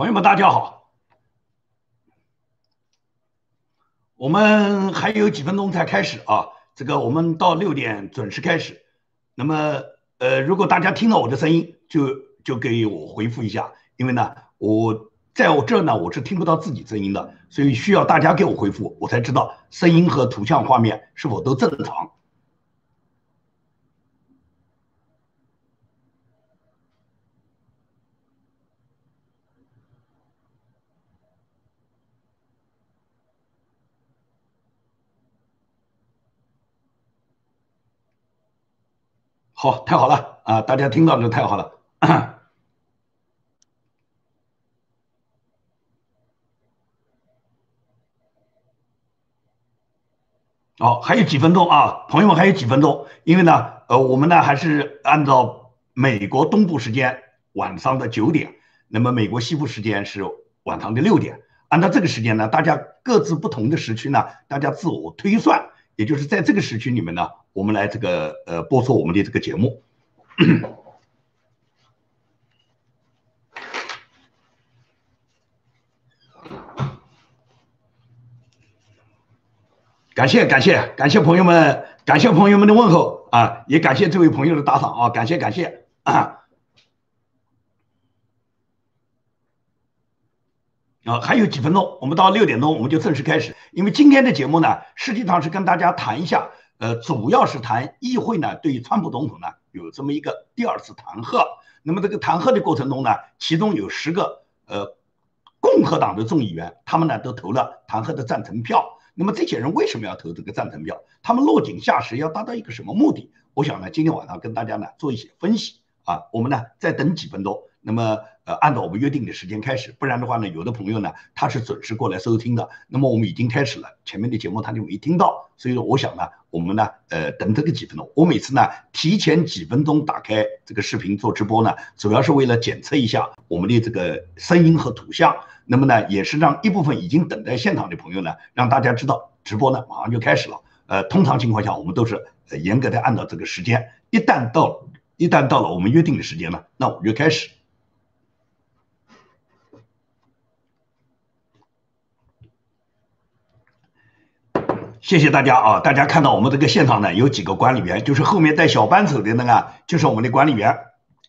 朋友们，大家好。我们还有几分钟才开始啊，这个我们到六点准时开始。那么，呃，如果大家听到我的声音，就就给我回复一下，因为呢，我在我这呢，我是听不到自己声音的，所以需要大家给我回复，我才知道声音和图像画面是否都正常。好，太好了啊！大家听到就太好了。好，还有几分钟啊，朋友们还有几分钟，因为呢，呃，我们呢还是按照美国东部时间晚上的九点，那么美国西部时间是晚上的六点，按照这个时间呢，大家各自不同的时区呢，大家自我推算，也就是在这个时区里面呢。我们来这个呃播出我们的这个节目，感谢感谢感谢朋友们，感谢朋友们的问候啊，也感谢这位朋友的打赏啊，感谢感谢 啊。还有几分钟，我们到六点钟我们就正式开始，因为今天的节目呢，实际上是跟大家谈一下。呃，主要是谈议会呢，对于川普总统呢有这么一个第二次弹劾。那么这个弹劾的过程中呢，其中有十个呃共和党的众议员，他们呢都投了弹劾的赞成票。那么这些人为什么要投这个赞成票？他们落井下石要达到一个什么目的？我想呢，今天晚上跟大家呢做一些分析啊。我们呢再等几分钟。那么，呃，按照我们约定的时间开始，不然的话呢，有的朋友呢他是准时过来收听的。那么我们已经开始了，前面的节目他就没听到，所以说我想呢，我们呢，呃，等这个几分钟。我每次呢提前几分钟打开这个视频做直播呢，主要是为了检测一下我们的这个声音和图像。那么呢，也是让一部分已经等在现场的朋友呢，让大家知道直播呢马上就开始了。呃，通常情况下我们都是严格的按照这个时间，一旦到一旦到了我们约定的时间呢，那我们就开始。谢谢大家啊！大家看到我们这个现场呢，有几个管理员，就是后面带小扳手的那个，就是我们的管理员。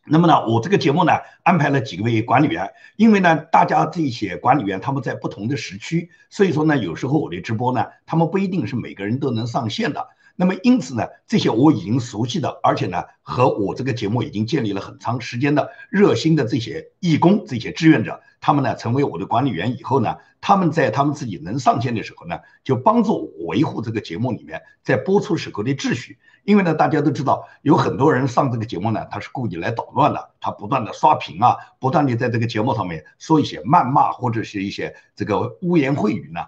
那么呢，我这个节目呢，安排了几位管理员，因为呢，大家这些管理员他们在不同的时区，所以说呢，有时候我的直播呢，他们不一定是每个人都能上线的。那么因此呢，这些我已经熟悉的，而且呢，和我这个节目已经建立了很长时间的热心的这些义工、这些志愿者，他们呢成为我的管理员以后呢，他们在他们自己能上线的时候呢，就帮助我维护这个节目里面在播出时候的秩序。因为呢，大家都知道，有很多人上这个节目呢，他是故意来捣乱的，他不断的刷屏啊，不断的在这个节目上面说一些谩骂或者是一些这个污言秽语呢。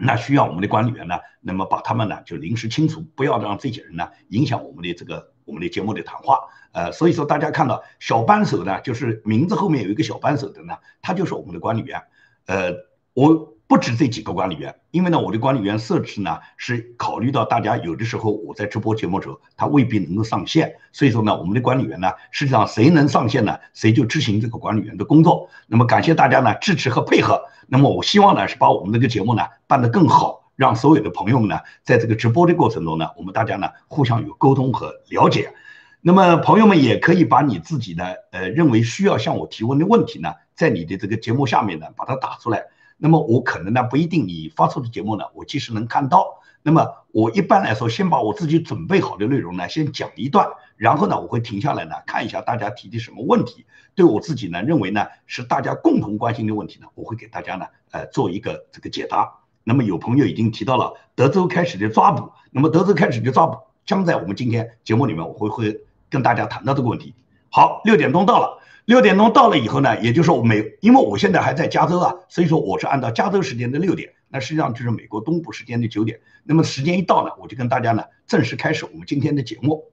那需要我们的管理员呢，那么把他们呢就临时清除，不要让这些人呢影响我们的这个我们的节目的谈话。呃，所以说大家看到小扳手呢，就是名字后面有一个小扳手的呢，他就是我们的管理员。呃，我。不止这几个管理员，因为呢，我的管理员设置呢是考虑到大家有的时候我在直播节目时候，他未必能够上线，所以说呢，我们的管理员呢，实际上谁能上线呢，谁就执行这个管理员的工作。那么感谢大家呢支持和配合。那么我希望呢是把我们这个节目呢办得更好，让所有的朋友们呢在这个直播的过程中呢，我们大家呢互相有沟通和了解。那么朋友们也可以把你自己的呃认为需要向我提问的问题呢，在你的这个节目下面呢把它打出来。那么我可能呢不一定你发出的节目呢，我及时能看到。那么我一般来说，先把我自己准备好的内容呢先讲一段，然后呢我会停下来呢看一下大家提的什么问题，对我自己呢认为呢是大家共同关心的问题呢，我会给大家呢呃做一个这个解答。那么有朋友已经提到了德州开始的抓捕，那么德州开始的抓捕将在我们今天节目里面我会会跟大家谈到这个问题。好，六点钟到了。六点钟到了以后呢，也就是说我美，因为我现在还在加州啊，所以说我是按照加州时间的六点，那实际上就是美国东部时间的九点。那么时间一到呢，我就跟大家呢正式开始我们今天的节目。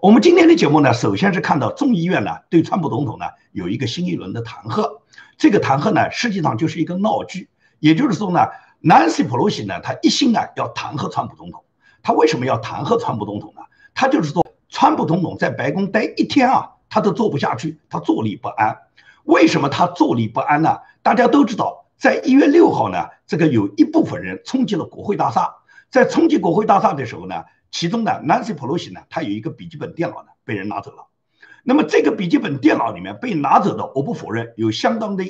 我们今天的节目呢，首先是看到众议院呢对川普总统呢有一个新一轮的弹劾，这个弹劾呢实际上就是一个闹剧，也就是说呢，Nancy Pelosi 呢他一心啊要弹劾川普总统，他为什么要弹劾川普总统呢？他就是说川普总统在白宫待一天啊。他都坐不下去，他坐立不安。为什么他坐立不安呢？大家都知道，在一月六号呢，这个有一部分人冲击了国会大厦，在冲击国会大厦的时候呢，其中呢，Nancy Pelosi 呢，他有一个笔记本电脑呢被人拿走了。那么这个笔记本电脑里面被拿走的，我不否认有相当的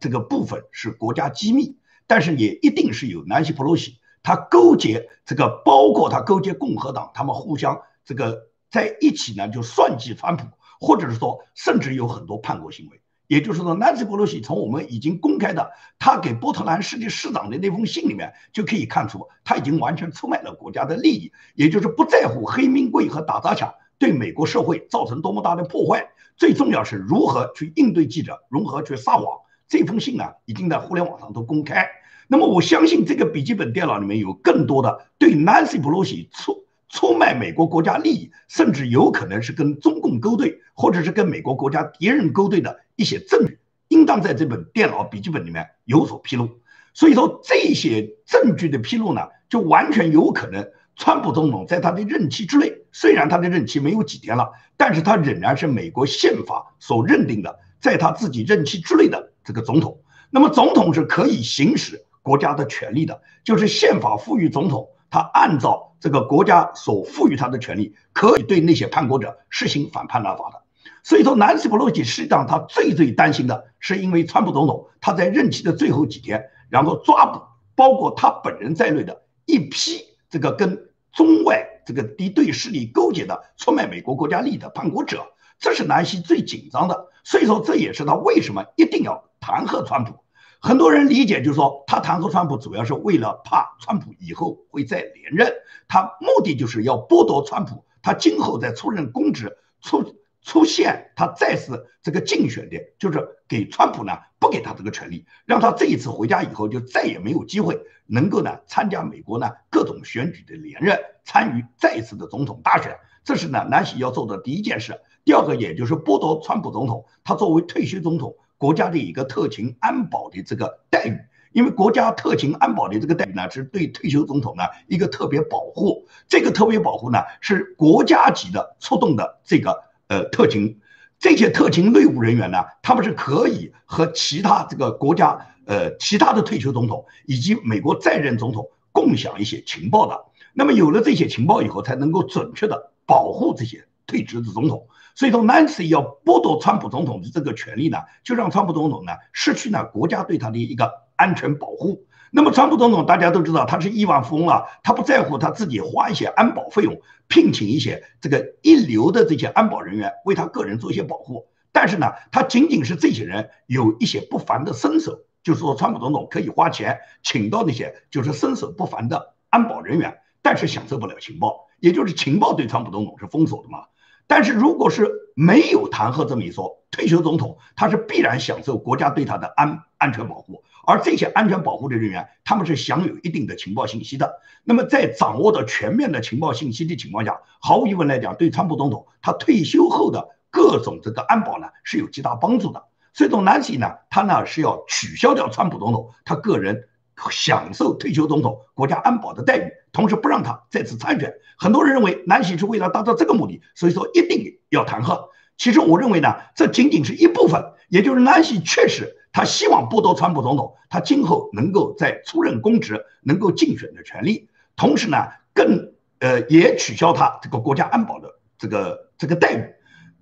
这个部分是国家机密，但是也一定是有南希·普洛西他勾结这个，包括他勾结共和党，他们互相这个在一起呢，就算计川普，或者是说甚至有很多叛国行为。也就是说，南希·普洛西从我们已经公开的他给波特兰市的市长的那封信里面就可以看出，他已经完全出卖了国家的利益，也就是不在乎黑名贵和打砸抢。对美国社会造成多么大的破坏？最重要是如何去应对记者，如何去撒谎。这封信呢，已经在互联网上都公开。那么我相信这个笔记本电脑里面有更多的对 Nancy Pelosi 出出卖美国国家利益，甚至有可能是跟中共勾兑，或者是跟美国国家敌人勾兑的一些证据，应当在这本电脑笔记本里面有所披露。所以说，这些证据的披露呢，就完全有可能。川普总统在他的任期之内，虽然他的任期没有几天了，但是他仍然是美国宪法所认定的，在他自己任期之内的这个总统。那么，总统是可以行使国家的权利的，就是宪法赋予总统，他按照这个国家所赋予他的权利，可以对那些叛国者实行反叛乱法的。所以说，南希·普洛西实际上他最最担心的是，因为川普总统他在任期的最后几天，然后抓捕包括他本人在内的一批这个跟。中外这个敌对势力勾结的出卖美国国家利益的叛国者，这是南希最紧张的。所以说，这也是他为什么一定要弹劾川普。很多人理解就是说，他弹劾川普主要是为了怕川普以后会再连任，他目的就是要剥夺川普他今后在出任公职出。出现他再次这个竞选的，就是给川普呢不给他这个权利，让他这一次回家以后就再也没有机会能够呢参加美国呢各种选举的连任，参与再一次的总统大选。这是呢南希要做的第一件事。第二个，也就是剥夺川普总统他作为退休总统国家的一个特勤安保的这个待遇，因为国家特勤安保的这个待遇呢是对退休总统呢一个特别保护，这个特别保护呢是国家级的出动的这个。呃，特勤这些特勤内务人员呢，他们是可以和其他这个国家呃其他的退休总统以及美国在任总统共享一些情报的。那么有了这些情报以后，才能够准确的保护这些退职的总统。所以说，Nancy 要剥夺川普总统的这个权利呢，就让川普总统呢失去了国家对他的一个安全保护。那么，川普总统大家都知道，他是亿万富翁了，他不在乎他自己花一些安保费用，聘请一些这个一流的这些安保人员为他个人做一些保护。但是呢，他仅仅是这些人有一些不凡的身手，就是说，川普总统可以花钱请到那些就是身手不凡的安保人员，但是享受不了情报，也就是情报对川普总统是封锁的嘛。但是如果是没有弹劾这么一说，退休总统他是必然享受国家对他的安安全保护。而这些安全保护的人员，他们是享有一定的情报信息的。那么，在掌握的全面的情报信息的情况下，毫无疑问来讲，对川普总统他退休后的各种这个安保呢，是有极大帮助的。所以，从南希呢，他呢是要取消掉川普总统他个人享受退休总统国家安保的待遇，同时不让他再次参选。很多人认为南希是为了达到这个目的，所以说一定要弹劾。其实，我认为呢，这仅仅是一部分，也就是南希确实。他希望剥夺川普总统他今后能够在出任公职、能够竞选的权利，同时呢，更呃也取消他这个国家安保的这个这个待遇。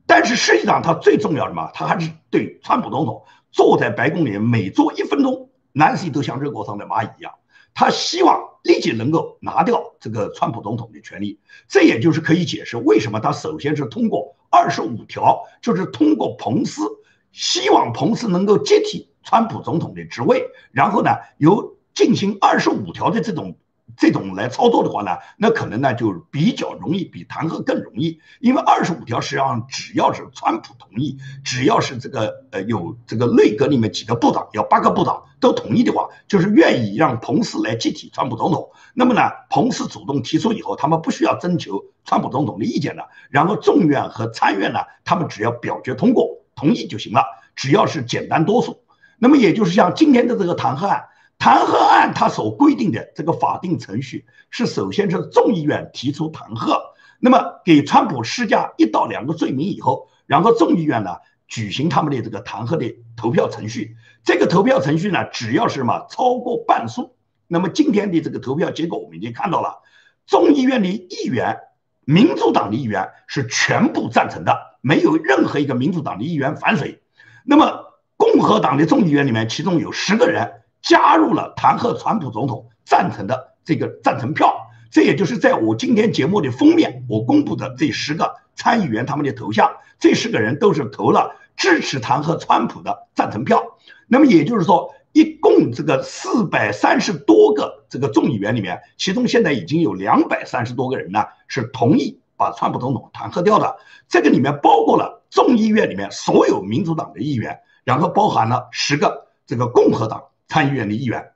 但是实际上，他最重要的嘛，他还是对川普总统坐在白宫里每坐一分钟，南希都像热锅上的蚂蚁一样。他希望立即能够拿掉这个川普总统的权利。这也就是可以解释为什么他首先是通过二十五条，就是通过彭斯。希望彭斯能够接替川普总统的职位，然后呢，由进行二十五条的这种这种来操作的话呢，那可能呢就比较容易，比弹劾更容易。因为二十五条实际上只要是川普同意，只要是这个呃有这个内阁里面几个部长，有八个部长都同意的话，就是愿意让彭斯来接替川普总统。那么呢，彭斯主动提出以后，他们不需要征求川普总统的意见了。然后众院和参院呢，他们只要表决通过。同意就行了，只要是简单多数。那么也就是像今天的这个弹劾案，弹劾案它所规定的这个法定程序是，首先是众议院提出弹劾，那么给川普施加一到两个罪名以后，然后众议院呢举行他们的这个弹劾的投票程序。这个投票程序呢，只要是什么超过半数，那么今天的这个投票结果我们已经看到了，众议院的议员，民主党的议员是全部赞成的，没有任何一个民主党的议员反水。那么共和党的众议员里面，其中有十个人加入了弹劾川普总统赞成的这个赞成票。这也就是在我今天节目的封面，我公布的这十个参议员他们的头像，这十个人都是投了支持弹劾川普的赞成票。那么也就是说，一共这个四百三十多个这个众议员里面，其中现在已经有两百三十多个人呢是同意把川普总统弹劾掉的。这个里面包括了众议院里面所有民主党的议员，然后包含了十个这个共和党参议员的议员。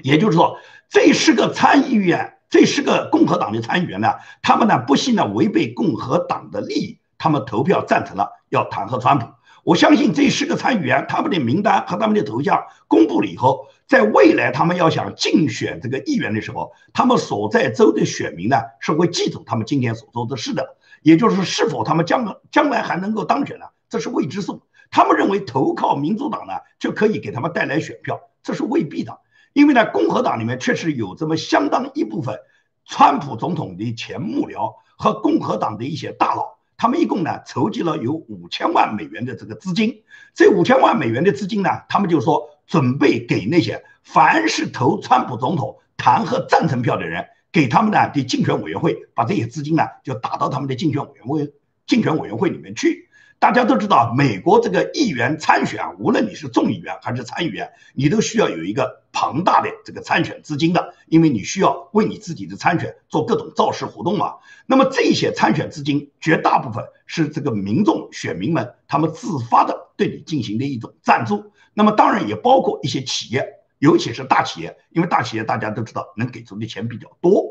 也就是说，这十个参议员，这十个共和党的参议员呢，他们呢不惜呢违背共和党的利益，他们投票赞成了要弹劾川普。我相信这十个参议员他们的名单和他们的头像公布了以后，在未来他们要想竞选这个议员的时候，他们所在州的选民呢是会记住他们今天所做的事的。也就是是否他们将将来还能够当选呢？这是未知数。他们认为投靠民主党呢就可以给他们带来选票，这是未必的。因为呢，共和党里面确实有这么相当一部分川普总统的前幕僚和共和党的一些大佬。他们一共呢筹集了有五千万美元的这个资金，这五千万美元的资金呢，他们就说准备给那些凡是投川普总统弹劾赞成票的人，给他们呢的竞选委员会把这些资金呢就打到他们的竞选委员会竞选委员会里面去。大家都知道，美国这个议员参选，无论你是众议员还是参议员，你都需要有一个庞大的这个参选资金的，因为你需要为你自己的参选做各种造势活动嘛。那么这些参选资金，绝大部分是这个民众选民们他们自发的对你进行的一种赞助。那么当然也包括一些企业，尤其是大企业，因为大企业大家都知道能给出的钱比较多。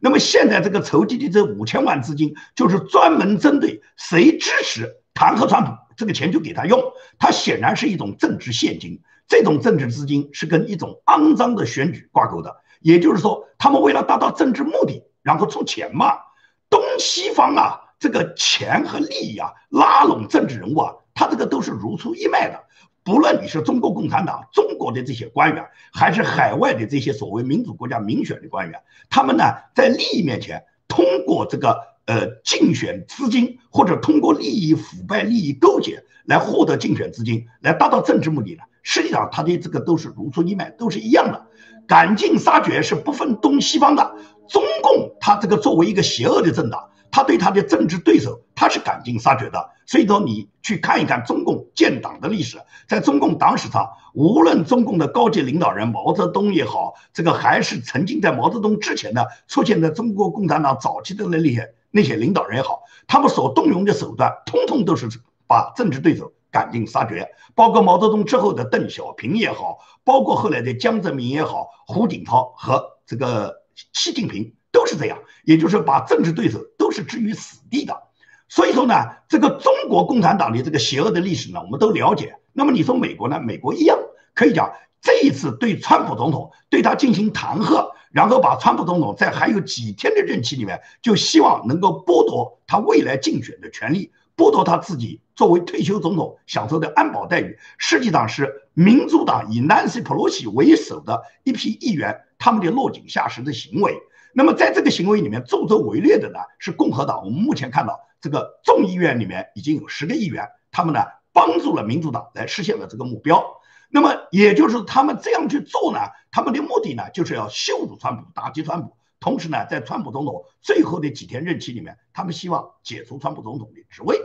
那么现在这个筹集的这五千万资金，就是专门针对谁支持。弹劾川普，这个钱就给他用，他显然是一种政治现金。这种政治资金是跟一种肮脏的选举挂钩的，也就是说，他们为了达到政治目的，然后出钱嘛。东西方啊，这个钱和利益啊，拉拢政治人物啊，他这个都是如出一脉的。不论你是中国共产党、中国的这些官员，还是海外的这些所谓民主国家民选的官员，他们呢，在利益面前，通过这个。呃，竞选资金或者通过利益腐败、利益勾结来获得竞选资金，来达到政治目的的，实际上他的这个都是如出一脉，都是一样的。赶尽杀绝是不分东西方的。中共他这个作为一个邪恶的政党，他对他的政治对手他是赶尽杀绝的。所以说，你去看一看中共建党的历史，在中共党史上，无论中共的高级领导人毛泽东也好，这个还是曾经在毛泽东之前的出现在中国共产党早期的那些。那些领导人也好，他们所动用的手段，通通都是把政治对手赶尽杀绝。包括毛泽东之后的邓小平也好，包括后来的江泽民也好，胡锦涛和这个习近平都是这样，也就是把政治对手都是置于死地的。所以说呢，这个中国共产党的这个邪恶的历史呢，我们都了解。那么你说美国呢？美国一样可以讲，这一次对川普总统对他进行弹劾。然后把川普总统在还有几天的任期里面，就希望能够剥夺他未来竞选的权利，剥夺他自己作为退休总统享受的安保待遇。实际上是民主党以 Nancy Pelosi 为首的一批议员他们的落井下石的行为。那么在这个行为里面助纣为虐的呢，是共和党。我们目前看到这个众议院里面已经有十个议员，他们呢帮助了民主党来实现了这个目标。那么也就是他们这样去做呢，他们的目的呢，就是要羞辱川普、打击川普，同时呢，在川普总统最后的几天任期里面，他们希望解除川普总统的职位。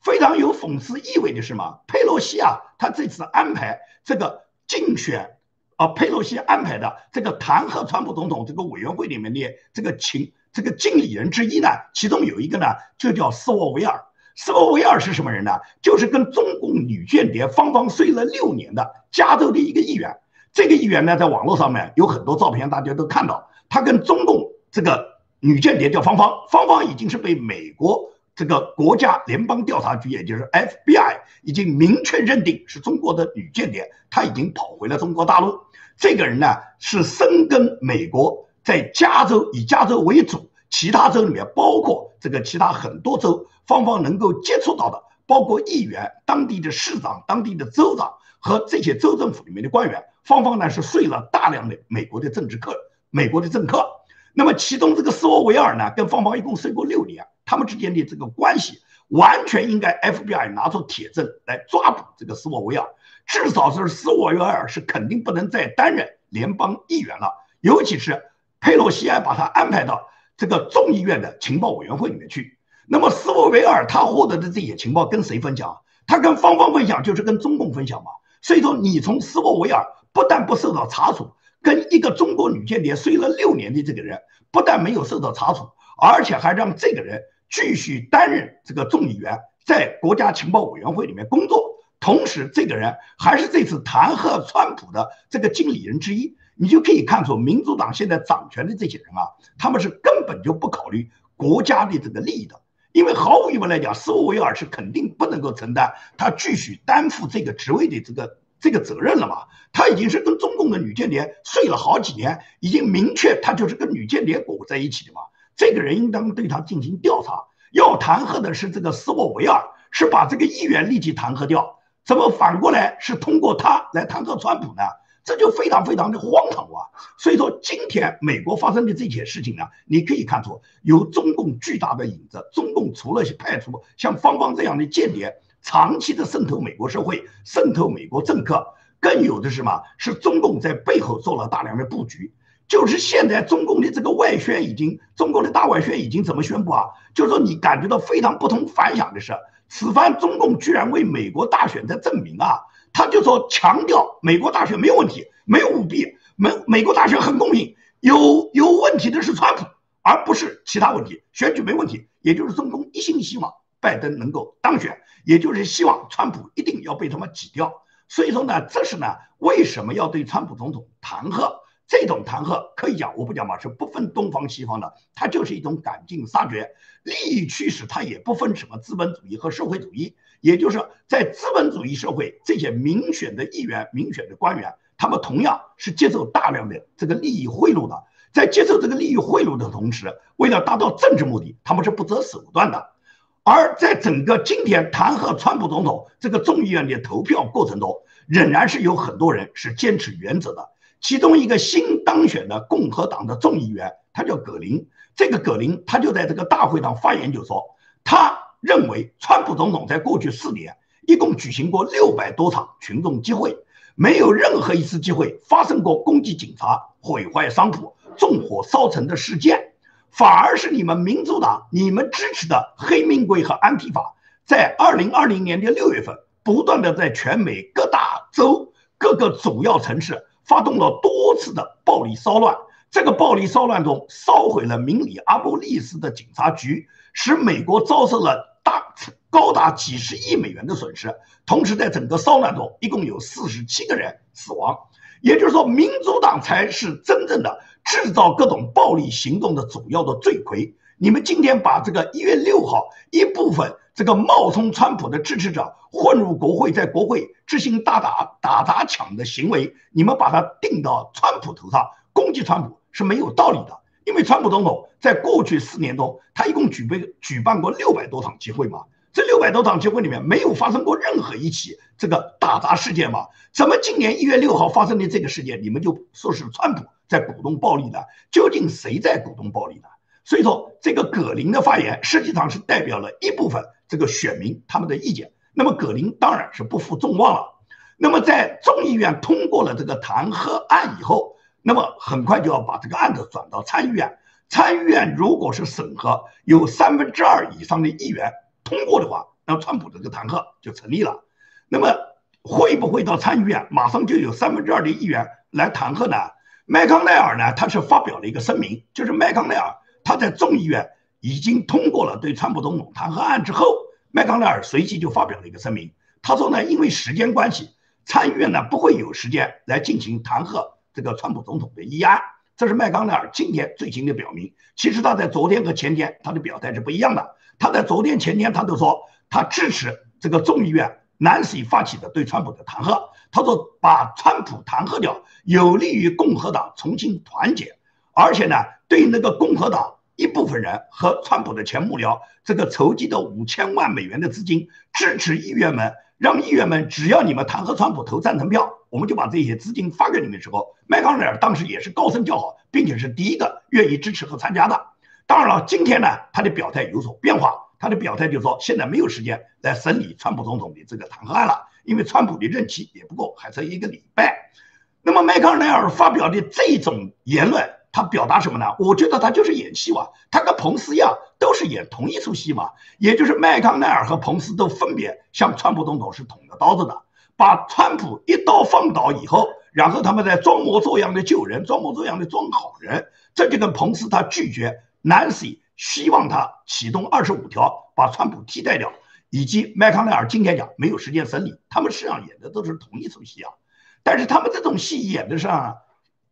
非常有讽刺意味的是嘛，佩洛西啊，他这次安排这个竞选，啊，佩洛西安排的这个弹劾川普总统这个委员会里面的这个请这个经理人之一呢，其中有一个呢，就叫斯沃维尔。斯沃维尔是什么人呢？就是跟中共女间谍芳芳睡了六年的加州的一个议员。这个议员呢，在网络上面有很多照片，大家都看到，他跟中共这个女间谍叫芳芳，芳芳已经是被美国这个国家联邦调查局，也就是 FBI，已经明确认定是中国的女间谍，他已经跑回了中国大陆。这个人呢，是深耕美国，在加州以加州为主，其他州里面包括这个其他很多州。芳芳能够接触到的，包括议员、当地的市长、当地的州长和这些州政府里面的官员，方方呢是睡了大量的美国的政治客、美国的政客。那么其中这个斯沃维尔呢，跟方方一共睡过六年，他们之间的这个关系完全应该 FBI 拿出铁证来抓捕这个斯沃维尔，至少是斯沃维尔是肯定不能再担任联邦议员了，尤其是佩洛西还把他安排到这个众议院的情报委员会里面去。那么斯沃维尔他获得的这些情报跟谁分享？他跟方方分享，就是跟中共分享嘛。所以说，你从斯沃维尔不但不受到查处，跟一个中国女间谍睡了六年的这个人，不但没有受到查处，而且还让这个人继续担任这个众议员，在国家情报委员会里面工作。同时，这个人还是这次弹劾川普的这个经理人之一。你就可以看出，民主党现在掌权的这些人啊，他们是根本就不考虑国家的这个利益的。因为毫无疑问来讲，斯沃维尔是肯定不能够承担他继续担负这个职位的这个这个责任了嘛？他已经是跟中共的女间谍睡了好几年，已经明确他就是跟女间谍裹在一起的嘛。这个人应当对他进行调查。要弹劾的是这个斯沃维尔，是把这个议员立即弹劾掉，怎么反过来是通过他来弹劾川普呢？这就非常非常的荒唐啊！所以说，今天美国发生的这些事情呢，你可以看出有中共巨大的影子。中共除了派出像方方这样的间谍，长期的渗透美国社会、渗透美国政客，更有的是什么？是中共在背后做了大量的布局。就是现在中共的这个外宣已经，中共的大外宣已经怎么宣布啊？就是说你感觉到非常不同凡响的是，此番中共居然为美国大选在证明啊！他就说强调美国大选没有问题，没有舞弊，美美国大选很公平，有有问题的是川普，而不是其他问题。选举没问题，也就是中共一心希望拜登能够当选，也就是希望川普一定要被他们挤掉。所以说呢，这是呢为什么要对川普总统弹劾？这种弹劾可以讲，我不讲嘛，是不分东方西方的，它就是一种赶尽杀绝。利益驱使它也不分什么资本主义和社会主义。也就是在资本主义社会，这些民选的议员、民选的官员，他们同样是接受大量的这个利益贿赂的。在接受这个利益贿赂的同时，为了达到政治目的，他们是不择手段的。而在整个今天弹劾川普总统这个众议院的投票过程中，仍然是有很多人是坚持原则的。其中一个新当选的共和党的众议员，他叫葛林。这个葛林他就在这个大会上发言，就说他。认为川普总统在过去四年一共举行过六百多场群众集会，没有任何一次机会发生过攻击警察、毁坏商铺、纵火烧城的事件，反而是你们民主党、你们支持的黑命贵和安提法，在二零二零年的六月份，不断的在全美各大州各个主要城市发动了多次的暴力骚乱。这个暴力骚乱中，烧毁了明里阿波利斯的警察局，使美国遭受了。大高达几十亿美元的损失，同时在整个骚乱中，一共有四十七个人死亡。也就是说，民主党才是真正的制造各种暴力行动的主要的罪魁。你们今天把这个一月六号一部分这个冒充川普的支持者混入国会，在国会执行大打打砸抢的行为，你们把它定到川普头上，攻击川普是没有道理的。因为川普总统在过去四年中，他一共举办举办过六百多场集会嘛，这六百多场集会里面没有发生过任何一起这个打砸事件嘛？怎么今年一月六号发生的这个事件，你们就说是川普在鼓动暴力呢？究竟谁在鼓动暴力呢？所以说，这个葛林的发言实际上是代表了一部分这个选民他们的意见。那么葛林当然是不负众望了。那么在众议院通过了这个弹劾案以后。那么很快就要把这个案子转到参议院，参议院如果是审核有三分之二以上的议员通过的话，那川普这个弹劾就成立了。那么会不会到参议院马上就有三分之二的议员来弹劾呢？麦康奈尔呢，他是发表了一个声明，就是麦康奈尔他在众议院已经通过了对川普总统弹劾案之后，麦康奈尔随即就发表了一个声明，他说呢，因为时间关系，参议院呢不会有时间来进行弹劾。这个川普总统的议案，这是麦康奈尔今天最新的表明。其实他在昨天和前天他的表态是不一样的。他在昨天、前天他都说他支持这个众议院 Nancy 发起的对川普的弹劾。他说把川普弹劾掉，有利于共和党重新团结，而且呢，对那个共和党一部分人和川普的前幕僚这个筹集的五千万美元的资金，支持议员们，让议员们只要你们弹劾川普投赞成票，我们就把这些资金发给你们的时候，麦康奈尔当时也是高声叫好，并且是第一个愿意支持和参加的。当然了，今天呢，他的表态有所变化，他的表态就是说，现在没有时间来审理川普总统的这个弹劾案了，因为川普的任期也不够，还剩一个礼拜。那么麦康奈尔发表的这种言论。他表达什么呢？我觉得他就是演戏嘛，他跟彭斯一样，都是演同一出戏嘛。也就是麦康奈尔和彭斯都分别向川普总统是捅了刀子的，把川普一刀放倒以后，然后他们在装模作样的救人，装模作样的装好人。这就跟彭斯他拒绝 Nancy 希望他启动二十五条把川普替代掉，以及麦康奈尔今天讲没有时间审理，他们实际上演的都是同一出戏啊。但是他们这种戏演的上。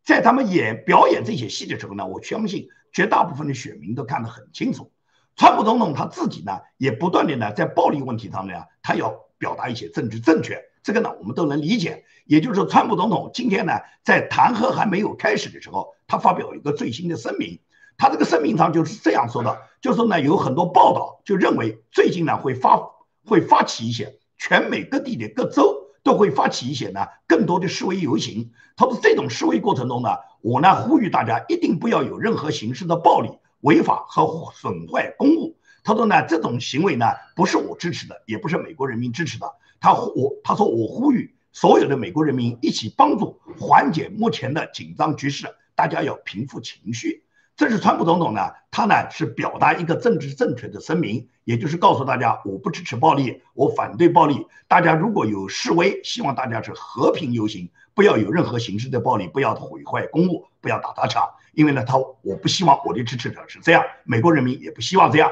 在他们演表演这些戏的时候呢，我相信绝大部分的选民都看得很清楚。川普总统他自己呢，也不断的呢在暴力问题上面，他要表达一些政治正确，这个呢我们都能理解。也就是说，川普总统今天呢在弹劾还没有开始的时候，他发表一个最新的声明，他这个声明上就是这样说的，就说呢有很多报道就认为最近呢会发会发起一些全美各地的各州。都会发起一些呢更多的示威游行。他说这种示威过程中呢，我呢呼吁大家一定不要有任何形式的暴力、违法和损坏公物。他说呢这种行为呢不是我支持的，也不是美国人民支持的。他我他说我呼吁所有的美国人民一起帮助缓解目前的紧张局势，大家要平复情绪。这是川普总统呢，他呢是表达一个政治正确的声明，也就是告诉大家，我不支持暴力，我反对暴力。大家如果有示威，希望大家是和平游行，不要有任何形式的暴力，不要毁坏公物，不要打砸抢。因为呢，他我不希望我的支持者是这样，美国人民也不希望这样。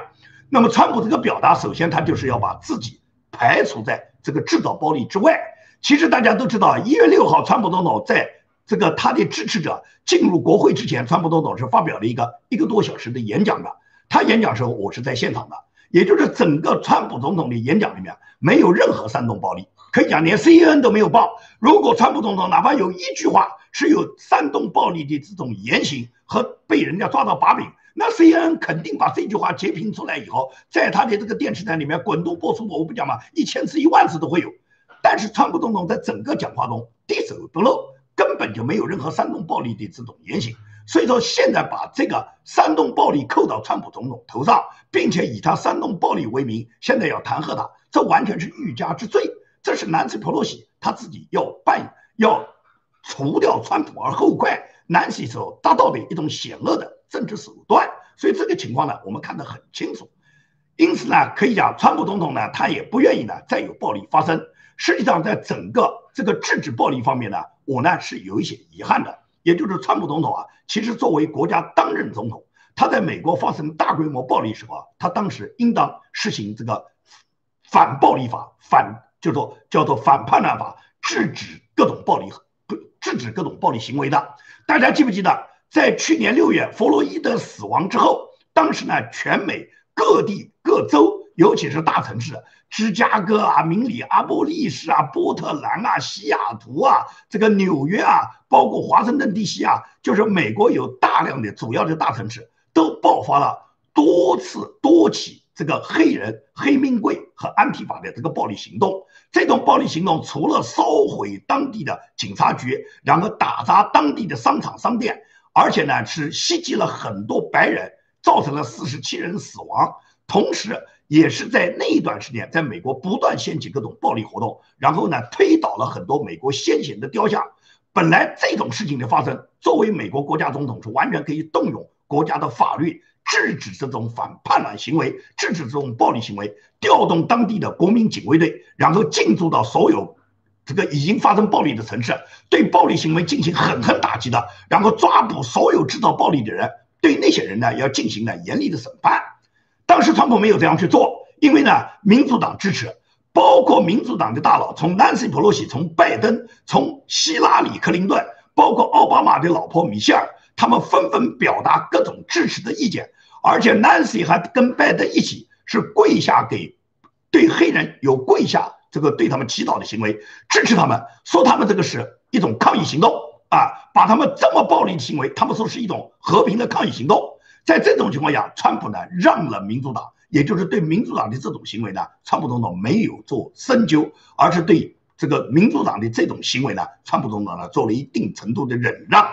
那么，川普这个表达，首先他就是要把自己排除在这个制造暴力之外。其实大家都知道，一月六号，川普总统在。这个他的支持者进入国会之前，川普总统是发表了一个一个多小时的演讲的。他演讲时候，我是在现场的，也就是整个川普总统的演讲里面没有任何煽动暴力，可以讲连 CNN 都没有报。如果川普总统哪怕有一句话是有煽动暴力的这种言行和被人家抓到把柄，那 CNN 肯定把这句话截屏出来以后，在他的这个电视台里面滚动播出过。我不讲嘛，一千次、一万次都会有。但是川普总统在整个讲话中滴水不漏。根本就没有任何煽动暴力的这种言行，所以说现在把这个煽动暴力扣到川普总统头上，并且以他煽动暴力为名，现在要弹劾他，这完全是欲加之罪。这是南希·佩洛西他自己要办要除掉川普而后快，南希所达到的一种险恶的政治手段。所以这个情况呢，我们看得很清楚。因此呢，可以讲川普总统呢，他也不愿意呢再有暴力发生。实际上，在整个这个制止暴力方面呢，我呢是有一些遗憾的。也就是川普总统啊，其实作为国家当任总统，他在美国发生大规模暴力时候啊，他当时应当实行这个反暴力法，反叫做叫做反叛乱法，制止各种暴力，制止各种暴力行为的。大家记不记得，在去年六月弗洛伊德死亡之后，当时呢，全美各地各州。尤其是大城市，芝加哥啊、明里阿波利斯啊、波特兰啊、西雅图啊、这个纽约啊，包括华盛顿地区啊，就是美国有大量的主要的大城市都爆发了多次多起这个黑人黑名贵和安提法的这个暴力行动。这种暴力行动除了烧毁当地的警察局，然后打砸当地的商场商店，而且呢是袭击了很多白人，造成了四十七人死亡，同时。也是在那一段时间，在美国不断掀起各种暴力活动，然后呢，推倒了很多美国先贤的雕像。本来这种事情的发生，作为美国国家总统是完全可以动用国家的法律制止这种反叛乱行为，制止这种暴力行为，调动当地的国民警卫队，然后进驻到所有这个已经发生暴力的城市，对暴力行为进行狠狠打击的，然后抓捕所有制造暴力的人，对那些人呢，要进行呢严厉的审判。当时川普没有这样去做，因为呢，民主党支持，包括民主党的大佬，从南希·普洛西，从拜登，从希拉里·克林顿，包括奥巴马的老婆米歇尔，他们纷纷表达各种支持的意见，而且南希还跟拜登一起是跪下给对黑人有跪下这个对他们祈祷的行为，支持他们，说他们这个是一种抗议行动啊，把他们这么暴力的行为，他们说是一种和平的抗议行动。在这种情况下，川普呢让了民主党，也就是对民主党的这种行为呢，川普总统没有做深究，而是对这个民主党的这种行为呢，川普总统呢做了一定程度的忍让。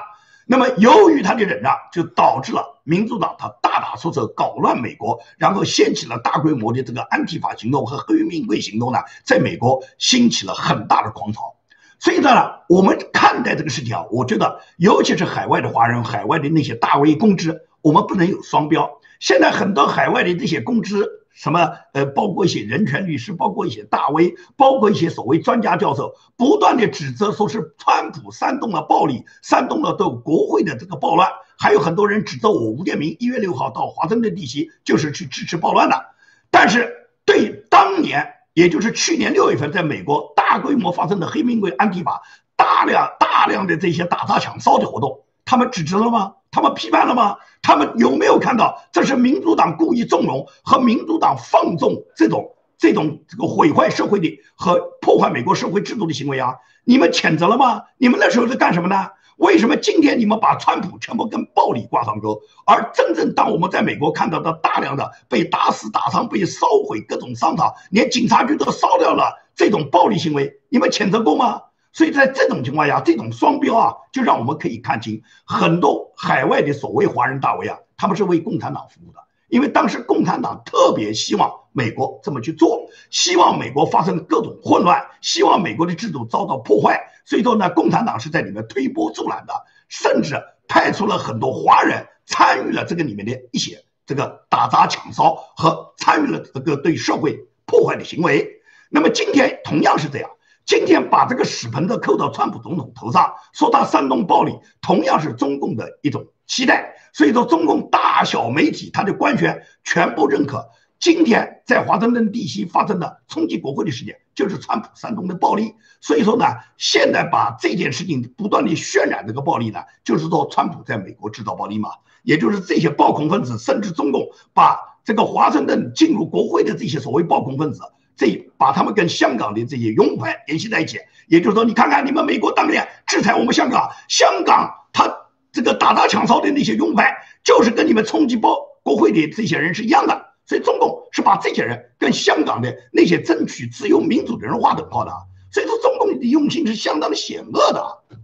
那么由于他的忍让，就导致了民主党他大打出手，搞乱美国，然后掀起了大规模的这个安提法行动和黑名贵行动呢，在美国兴起了很大的狂潮。所以呢，我们看待这个事情啊，我觉得，尤其是海外的华人，海外的那些大 V 公知，我们不能有双标。现在很多海外的这些公知，什么呃，包括一些人权律师，包括一些大 V，包括一些所谓专家教授，不断的指责说是川普煽动了暴力，煽动了对国会的这个暴乱，还有很多人指责我吴建明一月六号到华盛顿地区就是去支持暴乱的。但是对当年，也就是去年六月份，在美国。大规模发生的黑名贵安迪法，大量大量的这些打砸抢烧的活动，他们指责了吗？他们批判了吗？他们有没有看到这是民主党故意纵容和民主党放纵这种这种这个毁坏社会的和破坏美国社会制度的行为啊？你们谴责了吗？你们那时候在干什么呢？为什么今天你们把川普全部跟暴力挂上钩？而真正当我们在美国看到的大量的被打死、打伤、被烧毁各种商场，连警察局都烧掉了。这种暴力行为，你们谴责过吗？所以在这种情况下，这种双标啊，就让我们可以看清很多海外的所谓华人大 V 啊，他们是为共产党服务的。因为当时共产党特别希望美国这么去做，希望美国发生各种混乱，希望美国的制度遭到破坏。所以说呢，共产党是在里面推波助澜的，甚至派出了很多华人参与了这个里面的一些这个打砸抢烧和参与了这个对社会破坏的行为。那么今天同样是这样，今天把这个屎盆子扣到川普总统头上，说他煽动暴力，同样是中共的一种期待。所以说，中共大小媒体他的官宣全部认可，今天在华盛顿地区发生的冲击国会的事件，就是川普煽动的暴力。所以说呢，现在把这件事情不断的渲染这个暴力呢，就是说川普在美国制造暴力嘛，也就是这些暴恐分子，甚至中共把这个华盛顿进入国会的这些所谓暴恐分子。这把他们跟香港的这些拥派联系在一起，也就是说，你看看你们美国当年制裁我们香港，香港他这个打砸抢烧的那些拥派，就是跟你们冲击包国会的这些人是一样的。所以中共是把这些人跟香港的那些争取自由民主的人划等号的。所以说，中共的用心是相当的险恶的。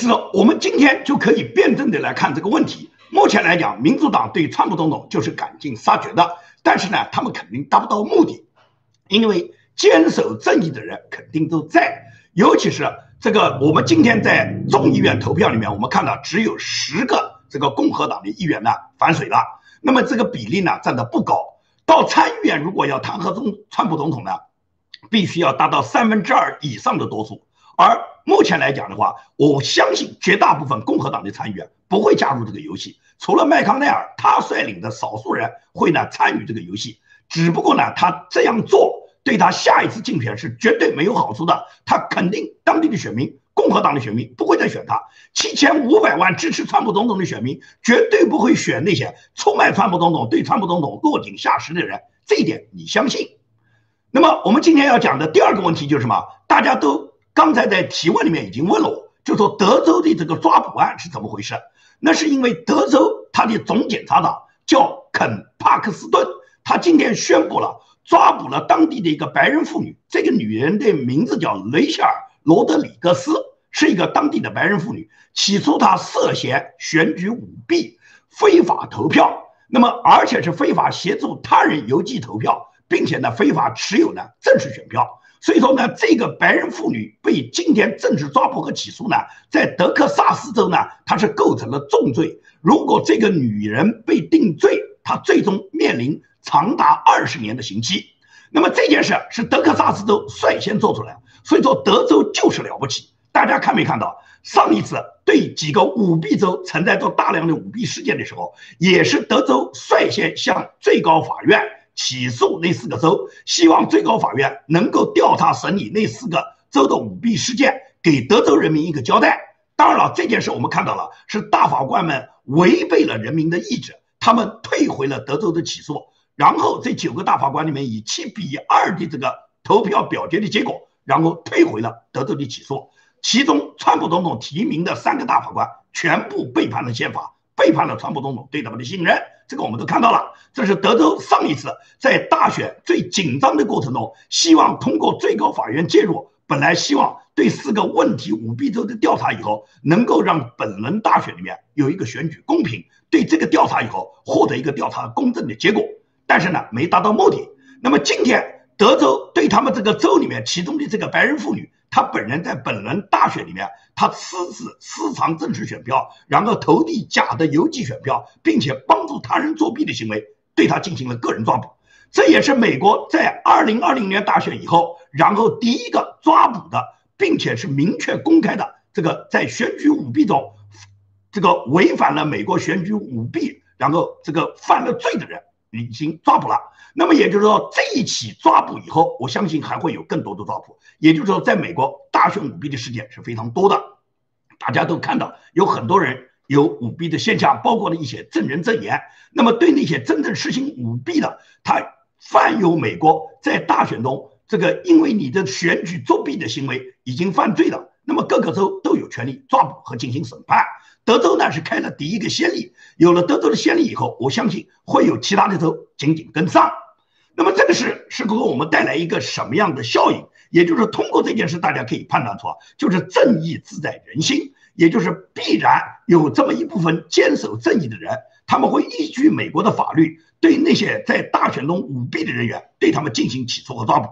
因此，我们今天就可以辩证的来看这个问题。目前来讲，民主党对川普总统就是赶尽杀绝的，但是呢，他们肯定达不到目的，因为坚守正义的人肯定都在。尤其是这个，我们今天在众议院投票里面，我们看到只有十个这个共和党的议员呢反水了，那么这个比例呢占的不高。到参议院，如果要弹劾中川普总统呢，必须要达到三分之二以上的多数。而目前来讲的话，我相信绝大部分共和党的参议员不会加入这个游戏，除了麦康奈尔他率领的少数人会呢参与这个游戏。只不过呢，他这样做对他下一次竞选是绝对没有好处的。他肯定当地的选民，共和党的选民不会再选他。七千五百万支持川普总统的选民绝对不会选那些出卖川普总统、对川普总统落井下石的人。这一点你相信？那么我们今天要讲的第二个问题就是什么？大家都。刚才在提问里面已经问了我，就说德州的这个抓捕案是怎么回事？那是因为德州他的总检察长叫肯帕克斯顿，他今天宣布了抓捕了当地的一个白人妇女，这个女人的名字叫雷切尔罗德里格斯，是一个当地的白人妇女。起初她涉嫌选举舞弊、非法投票，那么而且是非法协助他人邮寄投票，并且呢非法持有呢正式选票。所以说呢，这个白人妇女被今天正式抓捕和起诉呢，在德克萨斯州呢，她是构成了重罪。如果这个女人被定罪，她最终面临长达二十年的刑期。那么这件事是德克萨斯州率先做出来，所以说德州就是了不起。大家看没看到，上一次对几个舞弊州存在着大量的舞弊事件的时候，也是德州率先向最高法院。起诉那四个州，希望最高法院能够调查审理那四个州的舞弊事件，给德州人民一个交代。当然了，这件事我们看到了，是大法官们违背了人民的意志，他们退回了德州的起诉，然后这九个大法官里面以七比二的这个投票表决的结果，然后退回了德州的起诉。其中，川普总统提名的三个大法官全部背叛了宪法，背叛了川普总统对他们的信任。这个我们都看到了。这是德州上一次在大选最紧张的过程中，希望通过最高法院介入，本来希望对四个问题舞弊州的调查以后，能够让本轮大选里面有一个选举公平，对这个调查以后获得一个调查公正的结果。但是呢，没达到目的。那么今天德州对他们这个州里面其中的这个白人妇女。他本人在本轮大选里面，他私自私藏正式选票，然后投递假的邮寄选票，并且帮助他人作弊的行为，对他进行了个人抓捕。这也是美国在二零二零年大选以后，然后第一个抓捕的，并且是明确公开的这个在选举舞弊中，这个违反了美国选举舞弊，然后这个犯了罪的人。已经抓捕了，那么也就是说，这一起抓捕以后，我相信还会有更多的抓捕。也就是说，在美国大选舞弊的事件是非常多的，大家都看到有很多人有舞弊的现象，包括了一些证人证言。那么对那些真正实行舞弊的，他犯有美国在大选中这个因为你的选举作弊的行为已经犯罪了，那么各个州都有权利抓捕和进行审判。德州呢是开了第一个先例，有了德州的先例以后，我相信会有其他的州紧紧跟上。那么这个事是给我们带来一个什么样的效应？也就是通过这件事，大家可以判断出，就是正义自在人心，也就是必然有这么一部分坚守正义的人，他们会依据美国的法律，对那些在大选中舞弊的人员，对他们进行起诉和抓捕。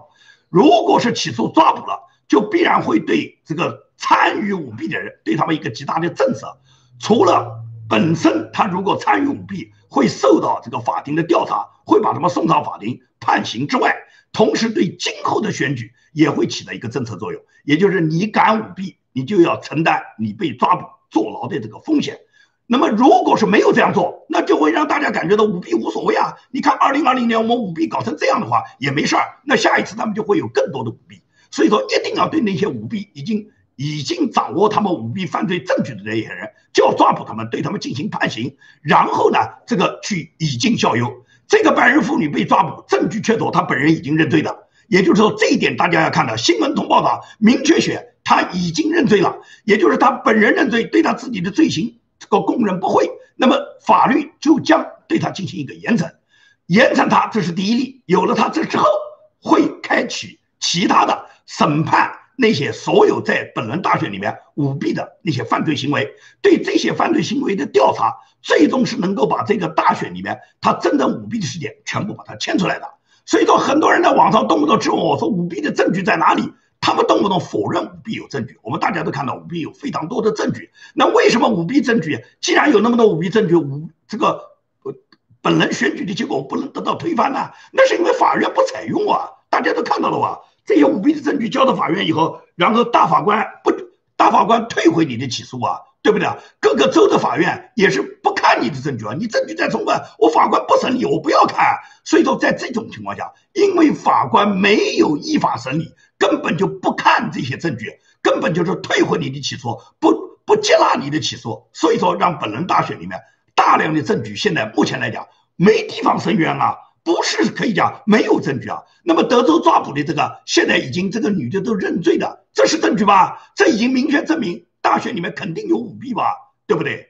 如果是起诉抓捕了，就必然会对这个参与舞弊的人，对他们一个极大的震慑。除了本身他如果参与舞弊会受到这个法庭的调查，会把他们送上法庭判刑之外，同时对今后的选举也会起到一个政策作用。也就是你敢舞弊，你就要承担你被抓捕坐牢的这个风险。那么如果是没有这样做，那就会让大家感觉到舞弊无所谓啊。你看，二零二零年我们舞弊搞成这样的话也没事儿，那下一次他们就会有更多的舞弊。所以说，一定要对那些舞弊已经。已经掌握他们舞弊犯罪证据的这些人，就要抓捕他们，对他们进行判刑，然后呢，这个去以儆效尤。这个白人妇女被抓捕，证据确凿，她本人已经认罪了。也就是说，这一点大家要看到，新闻通报的明确写，他已经认罪了，也就是他本人认罪，对他自己的罪行这个供认不讳，那么法律就将对他进行一个严惩，严惩他，这是第一例。有了他这之后，会开启其他的审判。那些所有在本轮大选里面舞弊的那些犯罪行为，对这些犯罪行为的调查，最终是能够把这个大选里面他真正舞弊的事件全部把它牵出来的。所以说，很多人在网上动不动质问我说舞弊的证据在哪里？他们动不动否认舞弊有证据。我们大家都看到舞弊有非常多的证据。那为什么舞弊证据既然有那么多舞弊证据，舞这个本轮选举的结果不能得到推翻呢？那是因为法院不采用啊！大家都看到了吧？这些舞弊的证据交到法院以后，然后大法官不，大法官退回你的起诉啊，对不对啊？各个州的法院也是不看你的证据啊，你证据再充分，我法官不审理，我不要看。所以说，在这种情况下，因为法官没有依法审理，根本就不看这些证据，根本就是退回你的起诉，不不接纳你的起诉。所以说，让本轮大选里面大量的证据，现在目前来讲没地方伸冤啊。不是可以讲没有证据啊？那么德州抓捕的这个，现在已经这个女的都认罪的，这是证据吧？这已经明确证明大学里面肯定有舞弊吧？对不对？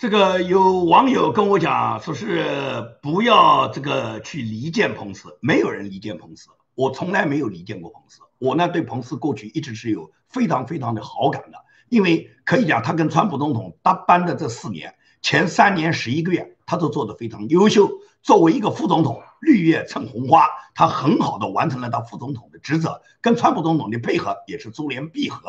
这个有网友跟我讲，说是不要这个去离间彭斯，没有人离间彭斯，我从来没有离间过彭斯。我呢对彭斯过去一直是有非常非常的好感的，因为可以讲他跟川普总统搭班的这四年，前三年十一个月。他都做得非常优秀。作为一个副总统，绿叶衬红花，他很好的完成了他副总统的职责，跟川普总统的配合也是珠联璧合。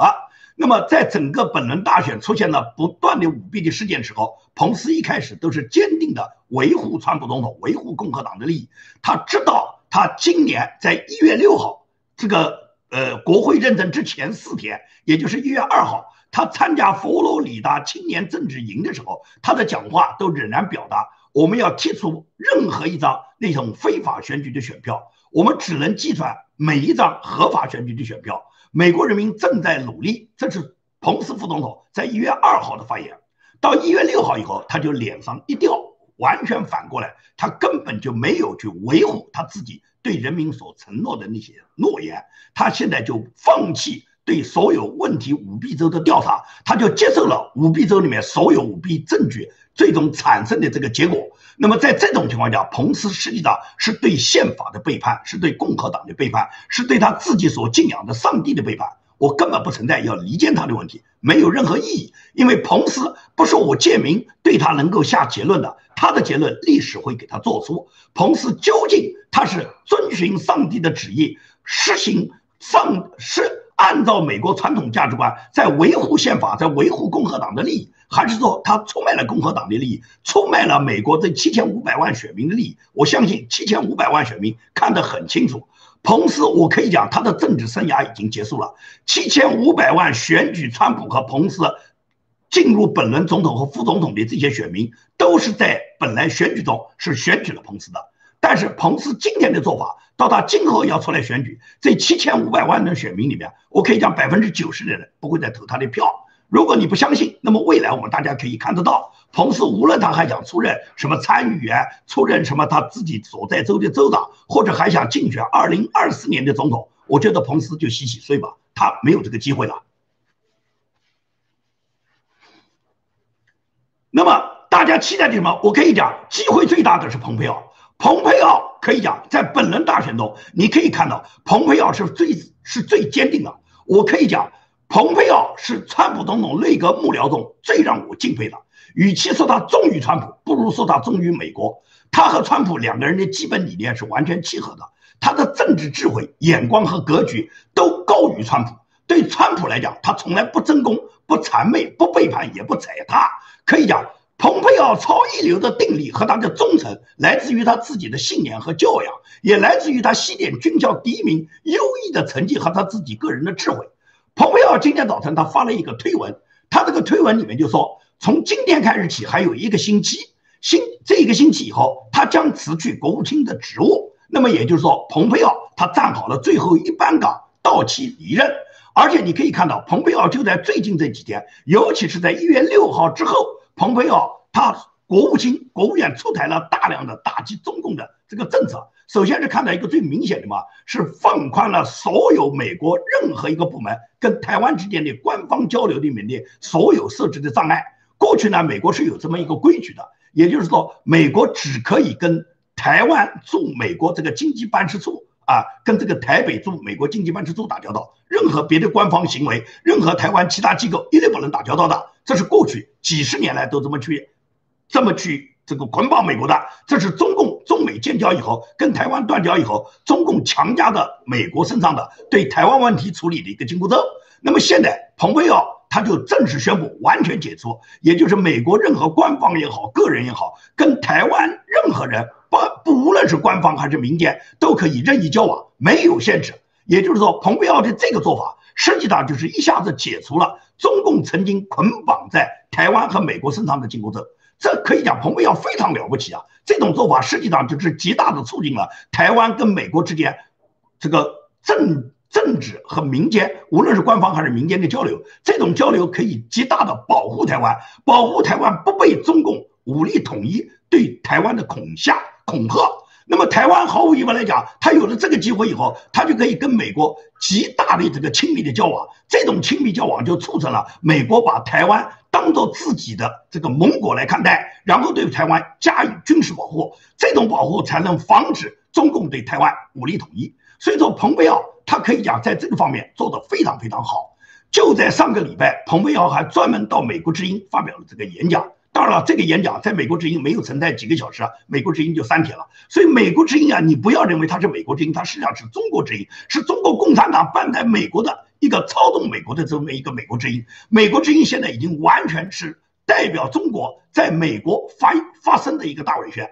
那么，在整个本轮大选出现了不断的舞弊的事件时候，彭斯一开始都是坚定的维护川普总统，维护共和党的利益。他知道，他今年在一月六号这个呃国会认证之前四天，也就是一月二号。他参加佛罗里达青年政治营的时候，他的讲话都仍然表达我们要剔除任何一张那种非法选举的选票，我们只能计算每一张合法选举的选票。美国人民正在努力，这是彭斯副总统在一月二号的发言。到一月六号以后，他就脸上一掉，完全反过来，他根本就没有去维护他自己对人民所承诺的那些诺言，他现在就放弃。对所有问题舞弊州的调查，他就接受了舞弊州里面所有舞弊证据最终产生的这个结果。那么在这种情况下，彭斯实际上是对宪法的背叛，是对共和党的背叛，是对他自己所敬仰的上帝的背叛。我根本不存在要离间他的问题，没有任何意义，因为彭斯不是我建明对他能够下结论的，他的结论历史会给他做出。彭斯究竟他是遵循上帝的旨意，实行上是。按照美国传统价值观，在维护宪法，在维护共和党的利益，还是说他出卖了共和党的利益，出卖了美国这七千五百万选民的利益？我相信七千五百万选民看得很清楚。彭斯，我可以讲他的政治生涯已经结束了。七千五百万选举川普和彭斯进入本轮总统和副总统的这些选民，都是在本来选举中是选举了彭斯的。但是彭斯今天的做法，到他今后要出来选举，这七千五百万的选民里面，我可以讲百分之九十的人不会再投他的票。如果你不相信，那么未来我们大家可以看得到，彭斯无论他还想出任什么参议员，出任什么他自己所在州的州长，或者还想竞选二零二四年的总统，我觉得彭斯就洗洗睡吧，他没有这个机会了。那么大家期待的什么？我可以讲，机会最大的是蓬佩奥。蓬佩奥可以讲，在本轮大选中，你可以看到，蓬佩奥是最是最坚定的。我可以讲，蓬佩奥是川普总统内阁幕僚中最让我敬佩的。与其说他忠于川普，不如说他忠于美国。他和川普两个人的基本理念是完全契合的。他的政治智慧、眼光和格局都高于川普。对川普来讲，他从来不争功、不谄媚、不背叛、也不踩踏。可以讲。蓬佩奥超一流的定力和他的忠诚，来自于他自己的信念和教养，也来自于他西点军校第一名优异的成绩和他自己个人的智慧。蓬佩奥今天早晨他发了一个推文，他这个推文里面就说，从今天开始起还有一个星期，星这一个星期以后，他将辞去国务卿的职务。那么也就是说，蓬佩奥他站好了最后一班岗，到期离任。而且你可以看到，蓬佩奥就在最近这几天，尤其是在一月六号之后。蓬佩奥他国务卿、国务院出台了大量的打击中共的这个政策。首先是看到一个最明显的嘛，是放宽了所有美国任何一个部门跟台湾之间的官方交流里面的所有设置的障碍。过去呢，美国是有这么一个规矩的，也就是说，美国只可以跟台湾驻美国这个经济办事处啊，跟这个台北驻美国经济办事处打交道，任何别的官方行为，任何台湾其他机构一律不能打交道的。这是过去几十年来都这么去，这么去这个捆绑美国的。这是中共中美建交以后，跟台湾断交以后，中共强加的美国身上的对台湾问题处理的一个紧箍咒。那么现在，蓬佩奥他就正式宣布完全解除，也就是美国任何官方也好，个人也好，跟台湾任何人不不无论是官方还是民间，都可以任意交往，没有限制。也就是说，蓬佩奥的这个做法。实际上就是一下子解除了中共曾经捆绑在台湾和美国身上的紧箍咒，这可以讲蓬佩奥非常了不起啊！这种做法实际上就是极大的促进了台湾跟美国之间这个政政治和民间，无论是官方还是民间的交流，这种交流可以极大的保护台湾，保护台湾不被中共武力统一对台湾的恐吓恐吓。那么台湾毫无疑问来讲，他有了这个机会以后，他就可以跟美国极大的这个亲密的交往。这种亲密交往就促成了美国把台湾当做自己的这个盟国来看待，然后对台湾加以军事保护。这种保护才能防止中共对台湾武力统一。所以说，蓬佩奥他可以讲在这个方面做得非常非常好。就在上个礼拜，蓬佩奥还专门到美国之音发表了这个演讲。当然了，这个演讲在美国之音没有存在几个小时啊，美国之音就删帖了。所以美国之音啊，你不要认为它是美国之音，它实际上是中国之音，是中国共产党办在美国的一个操纵美国的这么一个美国之音。美国之音现在已经完全是代表中国在美国发发声的一个大文宣。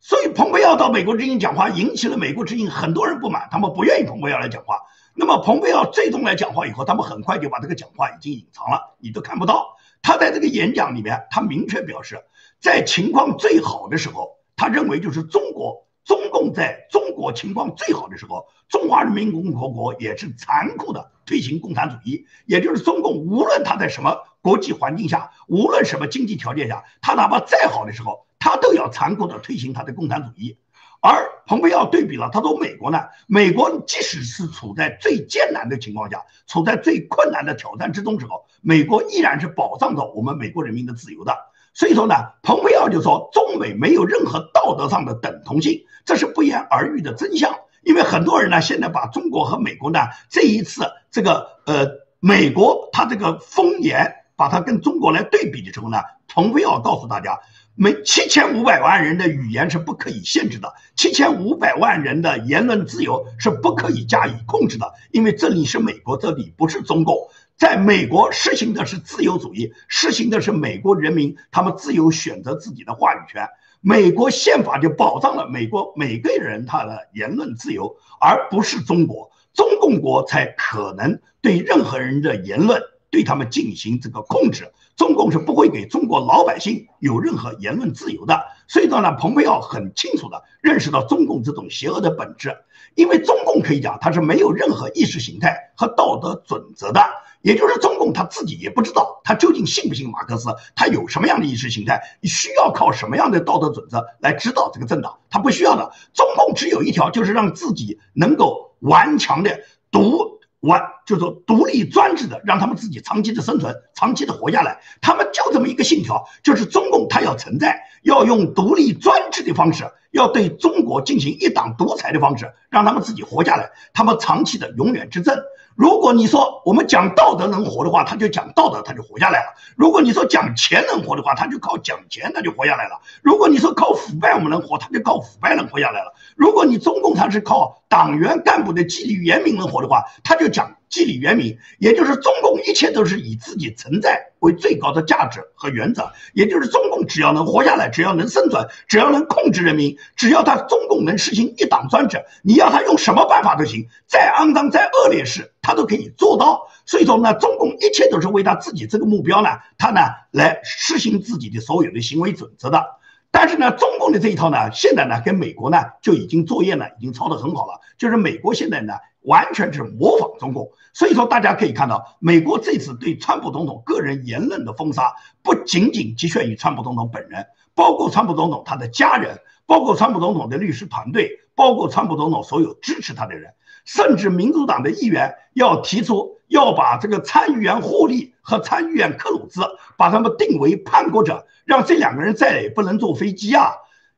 所以蓬佩奥到美国之音讲话，引起了美国之音很多人不满，他们不愿意蓬佩奥来讲话。那么蓬佩奥最终来讲话以后，他们很快就把这个讲话已经隐藏了，你都看不到。他在这个演讲里面，他明确表示，在情况最好的时候，他认为就是中国中共在中国情况最好的时候，中华人民共和国也是残酷的推行共产主义，也就是中共无论他在什么国际环境下，无论什么经济条件下，他哪怕再好的时候，他都要残酷的推行他的共产主义。而蓬佩奥对比了，他说美国呢，美国即使是处在最艰难的情况下，处在最困难的挑战之中时候，美国依然是保障着我们美国人民的自由的。所以说呢，蓬佩奥就说中美没有任何道德上的等同性，这是不言而喻的真相。因为很多人呢，现在把中国和美国呢这一次这个呃美国他这个风言，把它跟中国来对比的时候呢，蓬佩奥告诉大家。每七千五百万人的语言是不可以限制的，七千五百万人的言论自由是不可以加以控制的，因为这里是美国，这里不是中共。在美国实行的是自由主义，实行的是美国人民他们自由选择自己的话语权。美国宪法就保障了美国每个人他的言论自由，而不是中国，中共国才可能对任何人的言论对他们进行这个控制。中共是不会给中国老百姓有任何言论自由的，所以呢，蓬佩奥很清楚的认识到中共这种邪恶的本质，因为中共可以讲它是没有任何意识形态和道德准则的，也就是中共他自己也不知道他究竟信不信马克思，他有什么样的意识形态，需要靠什么样的道德准则来指导这个政党，他不需要的，中共只有一条，就是让自己能够顽强的独。我，就是说独立专制的，让他们自己长期的生存，长期的活下来。他们就这么一个信条，就是中共它要存在，要用独立专制的方式，要对中国进行一党独裁的方式，让他们自己活下来，他们长期的永远执政。如果你说我们讲道德能活的话，他就讲道德，他就活下来了；如果你说讲钱能活的话，他就靠讲钱，他就活下来了；如果你说靠腐败我们能活，他就靠腐败能活下来了；如果你中共他是靠党员干部的纪律严明能活的话，他就讲纪律严明，也就是中共一切都是以自己存在为最高的价值和原则，也就是中共只要能活下来，只要能生存，只要能控制人民，只要他中共能实行一党专制，你要他用什么办法都行，再肮脏再恶劣事。他都可以做到，所以说呢，中共一切都是为他自己这个目标呢，他呢来实行自己的所有的行为准则的。但是呢，中共的这一套呢，现在呢跟美国呢就已经作业呢已经抄得很好了，就是美国现在呢完全是模仿中共。所以说大家可以看到，美国这次对川普总统个人言论的封杀，不仅仅局限于川普总统本人，包括川普总统他的家人，包括川普总统的律师团队，包括川普总统所有支持他的人。甚至民主党的议员要提出要把这个参议员霍利和参议员克鲁兹把他们定为叛国者，让这两个人再也不能坐飞机啊！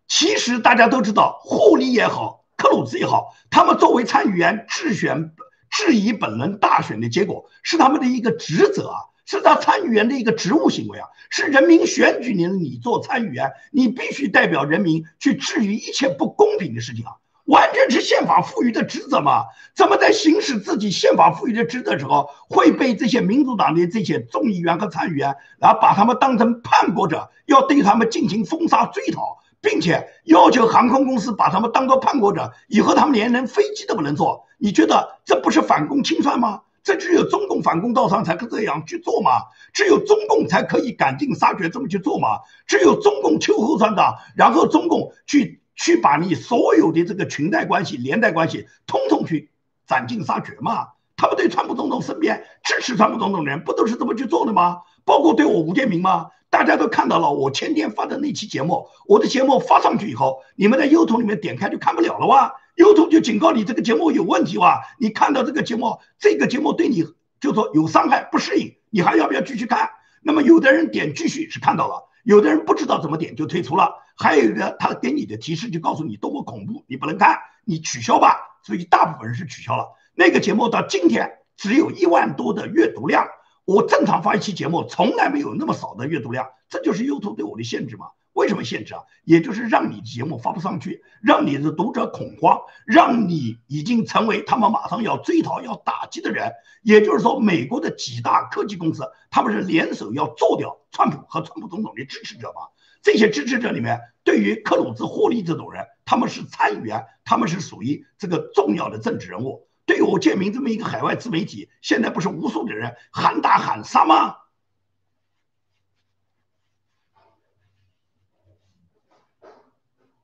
其实大家都知道，霍利也好，克鲁兹也好，他们作为参议员质选质疑本轮大选的结果，是他们的一个职责啊，是他参议员的一个职务行为啊，是人民选举你，你做参议员，你必须代表人民去质疑一切不公平的事情啊！完全是宪法赋予的职责嘛？怎么在行使自己宪法赋予的职责时候，会被这些民主党的这些众议员和参议员，然后把他们当成叛国者，要对他们进行封杀追讨，并且要求航空公司把他们当做叛国者，以后他们连人飞机都不能坐？你觉得这不是反攻清算吗？这只有中共反攻到上才可这样去做吗？只有中共才可以赶尽杀绝这么去做吗？只有中共秋后算账，然后中共去。去把你所有的这个裙带关系、连带关系，通通去斩尽杀绝嘛？他们对川普总统身边支持川普总统的人，不都是这么去做的吗？包括对我吴建民吗？大家都看到了，我前天发的那期节目，我的节目发上去以后，你们在 YouTube 里面点开就看不了了哇！YouTube 就警告你这个节目有问题哇！你看到这个节目，这个节目对你就说有伤害、不适应，你还要不要继续看？那么有的人点继续是看到了。有的人不知道怎么点就退出了，还有一个他给你的提示就告诉你多么恐怖，你不能看，你取消吧。所以大部分人是取消了那个节目，到今天只有一万多的阅读量。我正常发一期节目，从来没有那么少的阅读量，这就是 YouTube 对我的限制嘛？为什么限制啊？也就是让你的节目发不上去，让你的读者恐慌，让你已经成为他们马上要追讨、要打击的人。也就是说，美国的几大科技公司，他们是联手要做掉川普和川普总统的支持者嘛？这些支持者里面，对于克鲁兹、霍利这种人，他们是参议员，他们是属于这个重要的政治人物。对我建明这么一个海外自媒体，现在不是无数的人喊打喊杀吗？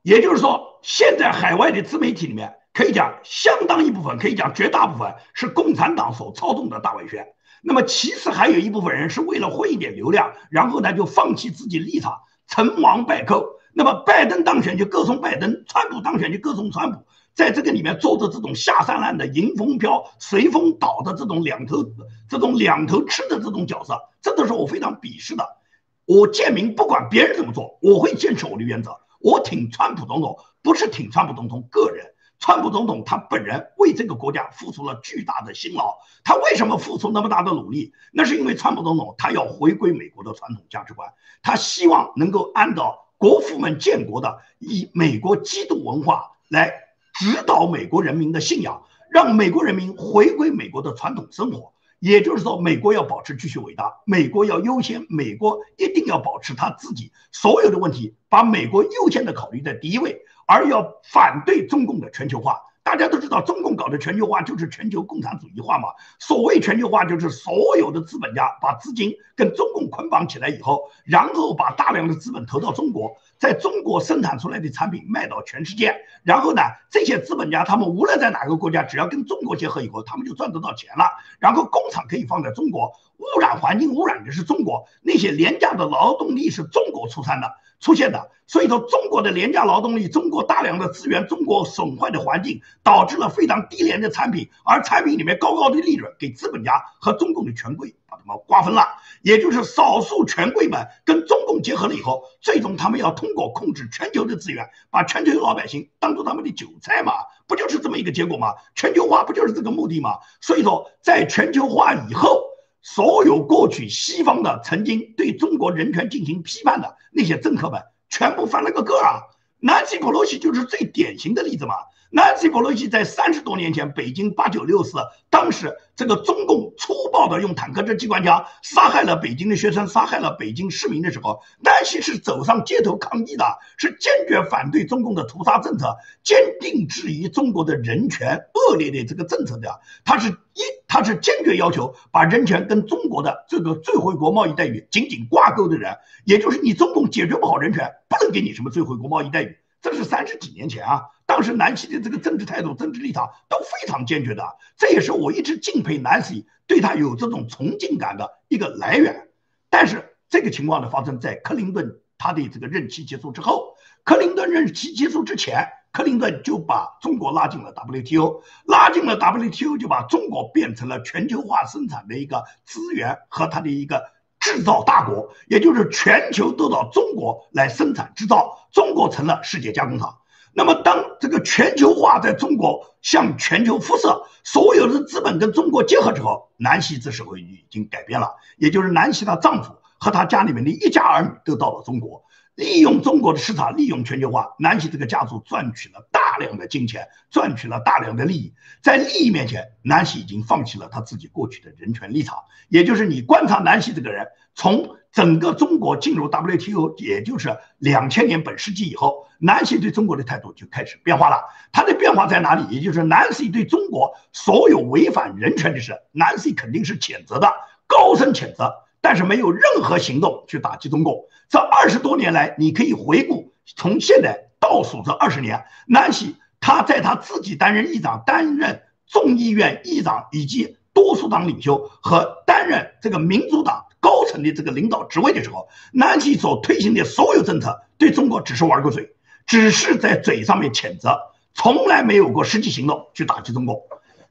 也就是说，现在海外的自媒体里面，可以讲相当一部分，可以讲绝大部分是共产党所操纵的大外宣。那么其次还有一部分人是为了混一点流量，然后呢就放弃自己立场，成王败寇。那么拜登当选就歌颂拜登，川普当选就歌颂川普。在这个里面做着这种下三滥的迎风飘、随风倒的这种两头、这种两头吃的这种角色，这都是我非常鄙视的。我建明不管别人怎么做，我会坚持我的原则。我挺川普总统，不是挺川普总统个人。川普总统他本人为这个国家付出了巨大的辛劳。他为什么付出那么大的努力？那是因为川普总统他要回归美国的传统价值观，他希望能够按照国父们建国的以美国基督文化来。指导美国人民的信仰，让美国人民回归美国的传统生活。也就是说，美国要保持继续伟大，美国要优先，美国一定要保持他自己所有的问题，把美国优先的考虑在第一位，而要反对中共的全球化。大家都知道，中共搞的全球化就是全球共产主义化嘛。所谓全球化，就是所有的资本家把资金跟中共捆绑起来以后，然后把大量的资本投到中国，在中国生产出来的产品卖到全世界。然后呢，这些资本家他们无论在哪个国家，只要跟中国结合以后，他们就赚得到钱了。然后工厂可以放在中国，污染环境污染的是中国，那些廉价的劳动力是中国出产的。出现的，所以说中国的廉价劳动力，中国大量的资源，中国损坏的环境，导致了非常低廉的产品，而产品里面高高的利润给资本家和中共的权贵把他们瓜分了，也就是少数权贵们跟中共结合了以后，最终他们要通过控制全球的资源，把全球老百姓当做他们的韭菜嘛，不就是这么一个结果吗？全球化不就是这个目的吗？所以说，在全球化以后。所有过去西方的曾经对中国人权进行批判的那些政客们，全部翻了个个啊！南希·普洛西就是最典型的例子嘛。南希·普洛西在三十多年前北京八九六四，当时这个中共粗暴的用坦克车、机关枪杀害了北京的学生，杀害了北京市民的时候，南希是走上街头抗议的，是坚决反对中共的屠杀政策，坚定质疑中国的人权恶劣的这个政策的。他是一，他是坚决要求把人权跟中国的这个最惠国贸易待遇紧紧挂钩的人，也就是你中共解决不好人权，不能给你什么最惠国贸易待遇。这是三十几年前啊，当时南希的这个政治态度、政治立场都非常坚决的，这也是我一直敬佩南希，对他有这种崇敬感的一个来源。但是这个情况呢，发生在克林顿他的这个任期结束之后。克林顿任期结束之前，克林顿就把中国拉进了 WTO，拉进了 WTO 就把中国变成了全球化生产的一个资源和它的一个。制造大国，也就是全球都到中国来生产制造，中国成了世界加工厂。那么，当这个全球化在中国向全球辐射，所有的资本跟中国结合之后，南希这时候已经改变了，也就是南希她丈夫和她家里面的一家儿女都到了中国。利用中国的市场，利用全球化，南希这个家族赚取了大量的金钱，赚取了大量的利益。在利益面前，南希已经放弃了他自己过去的人权立场。也就是你观察南希这个人，从整个中国进入 WTO，也就是两千年本世纪以后，南希对中国的态度就开始变化了。他的变化在哪里？也就是南希对中国所有违反人权的事，南希肯定是谴责的，高声谴责。但是没有任何行动去打击中共。这二十多年来，你可以回顾，从现在倒数这二十年，南希他在他自己担任议长、担任众议院议长以及多数党领袖和担任这个民主党成的这个领导职位的时候，南希所推行的所有政策对中国只是玩个嘴，只是在嘴上面谴责，从来没有过实际行动去打击中共。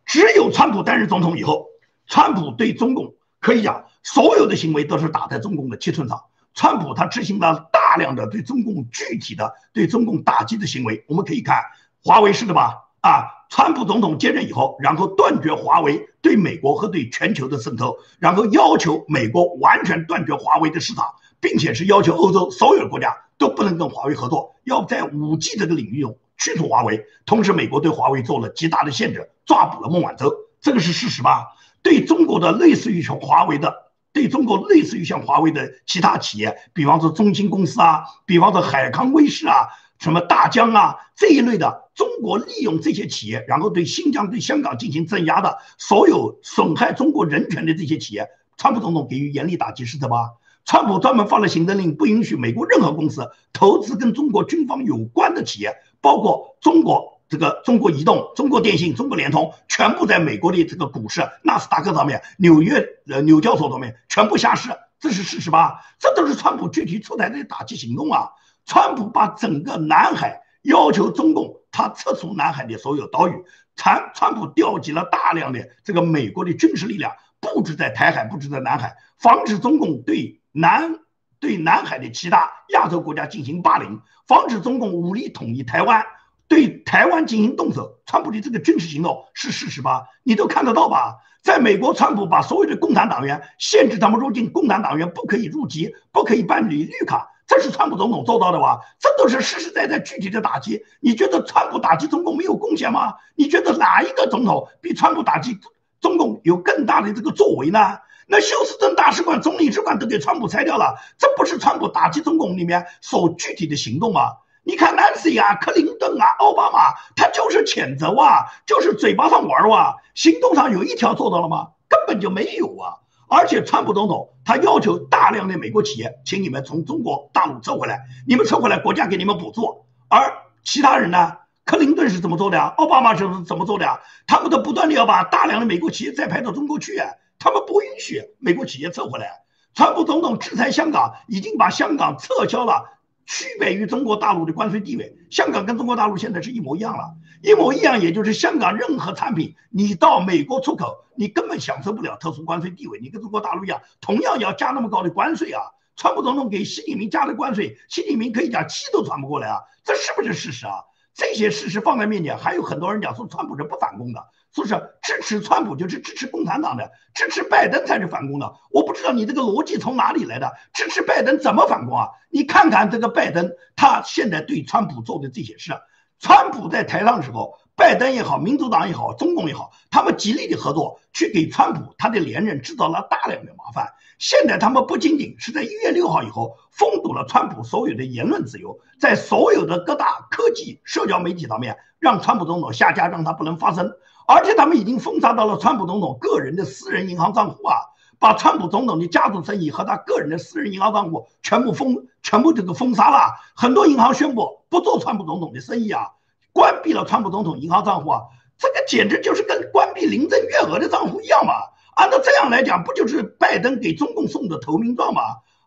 只有川普担任总统以后，川普对中共可以讲。所有的行为都是打在中共的七寸上。川普他执行了大量的对中共具体的对中共打击的行为，我们可以看华为是的吧？啊，川普总统接任以后，然后断绝华为对美国和对全球的渗透，然后要求美国完全断绝华为的市场，并且是要求欧洲所有的国家都不能跟华为合作，要在五 G 这个领域中驱除华为。同时，美国对华为做了极大的限制，抓捕了孟晚舟，这个是事实吧？对中国的类似于像华为的，对中国类似于像华为的其他企业，比方说中兴公司啊，比方说海康威视啊。什么大疆啊这一类的，中国利用这些企业，然后对新疆、对香港进行镇压的，所有损害中国人权的这些企业，川普总统给予严厉打击，是的吧？川普专门发了行政令，不允许美国任何公司投资跟中国军方有关的企业，包括中国这个中国移动、中国电信、中国联通，全部在美国的这个股市纳斯达克上面、纽约呃纽交所上面全部下市，这是事实吧？这都是川普具体出台的打击行动啊！川普把整个南海要求中共他撤出南海的所有岛屿，川川普调集了大量的这个美国的军事力量，布置在台海，布置在南海，防止中共对南对南海的其他亚洲国家进行霸凌，防止中共武力统一台湾，对台湾进行动手。川普的这个军事行动是事实吧？你都看得到吧？在美国，川普把所有的共产党员限制他们入境，共产党员不可以入籍，不可以办理绿卡。这是川普总统做到的哇？这都是实实在在具体的打击。你觉得川普打击中共没有贡献吗？你觉得哪一个总统比川普打击中共有更大的这个作为呢？那休斯顿大使馆、总领事馆都给川普拆掉了，这不是川普打击中共里面所具体的行动吗？你看南希啊、克林顿啊、奥巴马，他就是谴责啊，就是嘴巴上玩哇，行动上有一条做到了吗？根本就没有啊。而且，川普总统他要求大量的美国企业，请你们从中国大陆撤回来，你们撤回来，国家给你们补助。而其他人呢？克林顿是怎么做的啊？奥巴马是怎么做的啊？他们都不断的要把大量的美国企业再派到中国去，他们不允许美国企业撤回来。川普总统制裁香港，已经把香港撤销了。区别于中国大陆的关税地位，香港跟中国大陆现在是一模一样了，一模一样，也就是香港任何产品你到美国出口，你根本享受不了特殊关税地位，你跟中国大陆一样，同样要加那么高的关税啊！川普总统给习近平加的关税，习近平可以讲气都喘不过来啊，这是不是事实啊？这些事实放在面前，还有很多人讲说川普是不反攻的。说是支持川普就是支持共产党的，支持拜登才是反攻的。我不知道你这个逻辑从哪里来的？支持拜登怎么反攻啊？你看看这个拜登，他现在对川普做的这些事，川普在台上的时候，拜登也好，民主党也好，中共也好，他们极力的合作，去给川普他的连任制造了大量的麻烦。现在他们不仅仅是在一月六号以后封堵了川普所有的言论自由，在所有的各大科技社交媒体上面，让川普总统下架，让他不能发声。而且他们已经封杀到了川普总统个人的私人银行账户啊，把川普总统的家族生意和他个人的私人银行账户全部封，全部这个封杀了。很多银行宣布不做川普总统的生意啊，关闭了川普总统银行账户啊，这个简直就是跟关闭林郑月娥的账户一样嘛。按照这样来讲，不就是拜登给中共送的投名状吗？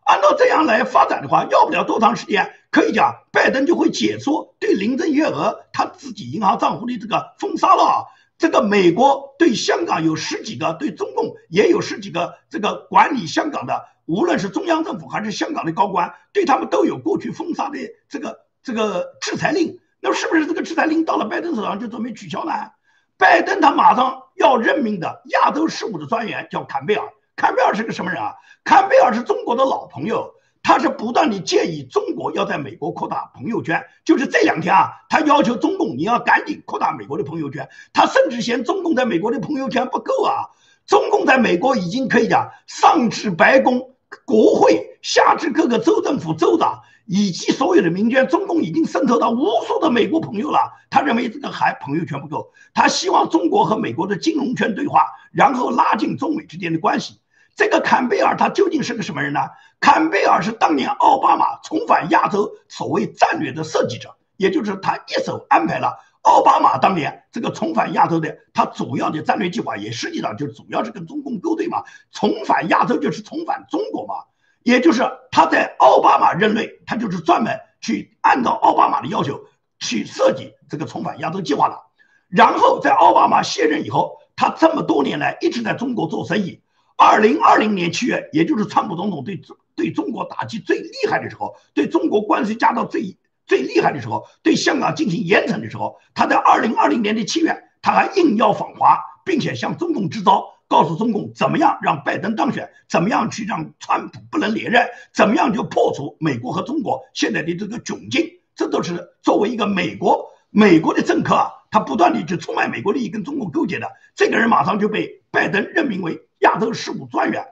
按照这样来发展的话，要不了多长时间，可以讲拜登就会解除对林郑月娥他自己银行账户的这个封杀了。这个美国对香港有十几个，对中共也有十几个，这个管理香港的，无论是中央政府还是香港的高官，对他们都有过去封杀的这个这个制裁令。那是不是这个制裁令到了拜登手上就准备取消呢？拜登他马上要任命的亚洲事务的专员叫坎贝尔，坎贝尔是个什么人啊？坎贝尔是中国的老朋友。他是不断的建议中国要在美国扩大朋友圈，就是这两天啊，他要求中共你要赶紧扩大美国的朋友圈。他甚至嫌中共在美国的朋友圈不够啊，中共在美国已经可以讲上至白宫、国会，下至各个州政府州长以及所有的民间，中共已经渗透到无数的美国朋友了。他认为这个还朋友圈不够，他希望中国和美国的金融圈对话，然后拉近中美之间的关系。这个坎贝尔他究竟是个什么人呢？坎贝尔是当年奥巴马重返亚洲所谓战略的设计者，也就是他一手安排了奥巴马当年这个重返亚洲的他主要的战略计划，也实际上就主要是跟中共勾兑嘛。重返亚洲就是重返中国嘛，也就是他在奥巴马任内，他就是专门去按照奥巴马的要求去设计这个重返亚洲计划的。然后在奥巴马卸任以后，他这么多年来一直在中国做生意。二零二零年七月，也就是川普总统对对中国打击最厉害的时候，对中国关税加到最最厉害的时候，对香港进行严惩的时候，他在二零二零年的七月他还应邀访华，并且向中共支招，告诉中共怎么样让拜登当选，怎么样去让川普不能连任，怎么样就破除美国和中国现在的这个窘境。这都是作为一个美国美国的政客啊，他不断的去出卖美国利益，跟中共勾结的。这个人马上就被拜登任命为亚洲事务专员。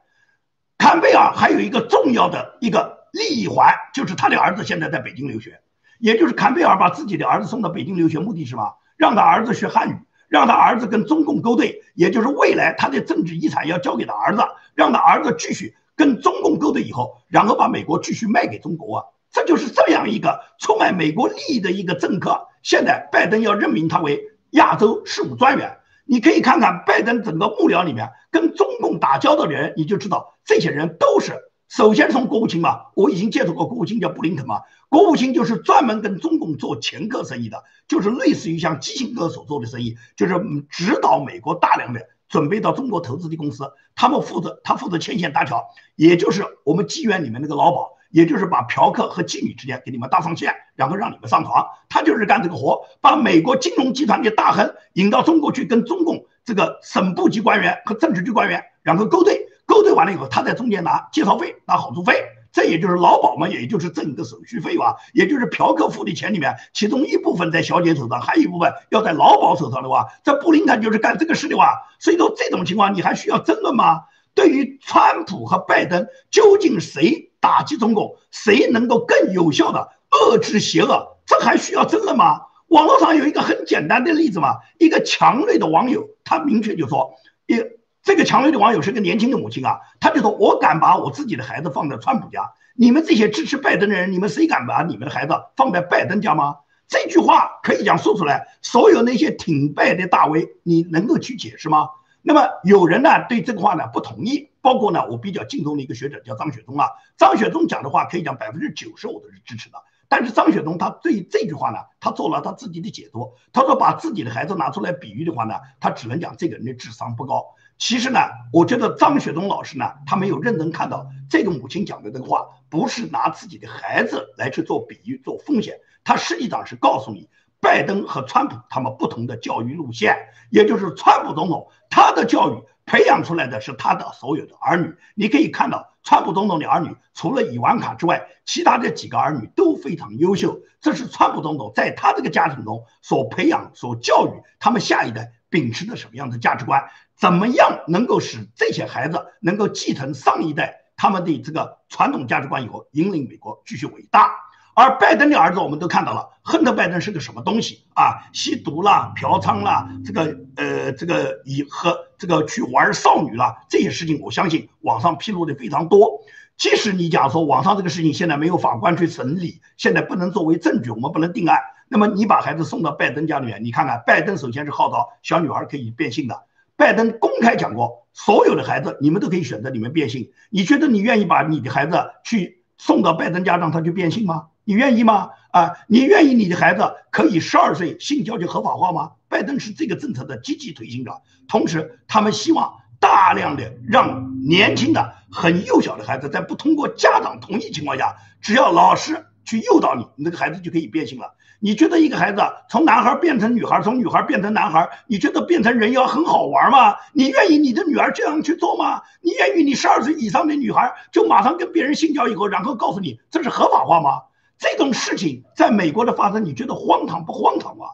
坎贝尔还有一个重要的一个利益环，就是他的儿子现在在北京留学，也就是坎贝尔把自己的儿子送到北京留学，目的是什么？让他儿子学汉语，让他儿子跟中共勾兑，也就是未来他的政治遗产要交给他儿子，让他儿子继续跟中共勾兑以后，然后把美国继续卖给中国啊！这就是这样一个出卖美国利益的一个政客。现在拜登要任命他为亚洲事务专员。你可以看看拜登整个幕僚里面跟中共打交道的人，你就知道这些人都是首先从国务卿嘛，我已经接触过国务卿叫布林肯嘛，国务卿就是专门跟中共做掮客生意的，就是类似于像基辛格所做的生意，就是指导美国大量的准备到中国投资的公司，他们负责他负责牵线搭桥，也就是我们妓院里面那个老鸨。也就是把嫖客和妓女之间给你们搭上线，然后让你们上床，他就是干这个活，把美国金融集团的大亨引到中国去，跟中共这个省部级官员和政治局官员然后勾兑，勾兑完了以后，他在中间拿介绍费、拿好处费，这也就是劳保嘛，也就是挣个手续费吧，也就是嫖客付的钱里面，其中一部分在小姐手上，还有一部分要在劳保手上的话，这布林肯就是干这个事的话，所以说这种情况你还需要争论吗？对于川普和拜登，究竟谁打击中共，谁能够更有效的遏制邪恶，这还需要争论吗？网络上有一个很简单的例子嘛，一个强烈的网友，他明确就说，一这个强烈的网友是个年轻的母亲啊，他就说，我敢把我自己的孩子放在川普家，你们这些支持拜登的人，你们谁敢把你们的孩子放在拜登家吗？这句话可以讲说出来，所有那些挺拜的大 V，你能够去解释吗？那么有人呢对这个话呢不同意，包括呢我比较敬重的一个学者叫张雪忠啊，张雪忠讲的话可以讲百分之九十我都是支持的，但是张雪忠他对这句话呢，他做了他自己的解读，他说把自己的孩子拿出来比喻的话呢，他只能讲这个人的智商不高。其实呢，我觉得张雪忠老师呢，他没有认真看到这个母亲讲的这个话，不是拿自己的孩子来去做比喻做风险，他实际上是告诉你。拜登和川普他们不同的教育路线，也就是川普总统他的教育培养出来的是他的所有的儿女。你可以看到，川普总统的儿女除了伊万卡之外，其他的几个儿女都非常优秀。这是川普总统在他这个家庭中所培养、所教育他们下一代秉持着什么样的价值观？怎么样能够使这些孩子能够继承上一代他们的这个传统价值观以后，引领美国继续伟大？而拜登的儿子，我们都看到了，亨特·拜登是个什么东西啊？吸毒啦，嫖娼啦，这个呃，这个以和这个去玩少女啦，这些事情，我相信网上披露的非常多。即使你讲说网上这个事情现在没有法官去审理，现在不能作为证据，我们不能定案。那么你把孩子送到拜登家里面，你看看，拜登首先是号召小女孩可以变性的，拜登公开讲过，所有的孩子你们都可以选择你们变性。你觉得你愿意把你的孩子去送到拜登家让他去变性吗？你愿意吗？啊，你愿意你的孩子可以十二岁性交就合法化吗？拜登是这个政策的积极推行者，同时他们希望大量的让年轻的、很幼小的孩子，在不通过家长同意情况下，只要老师去诱导你，你那个孩子就可以变性了。你觉得一个孩子从男孩变成女孩，从女孩变成男孩，你觉得变成人妖很好玩吗？你愿意你的女儿这样去做吗？你愿意你十二岁以上的女孩就马上跟别人性交以后，然后告诉你这是合法化吗？这种事情在美国的发生，你觉得荒唐不荒唐啊？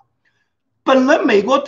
本来美国，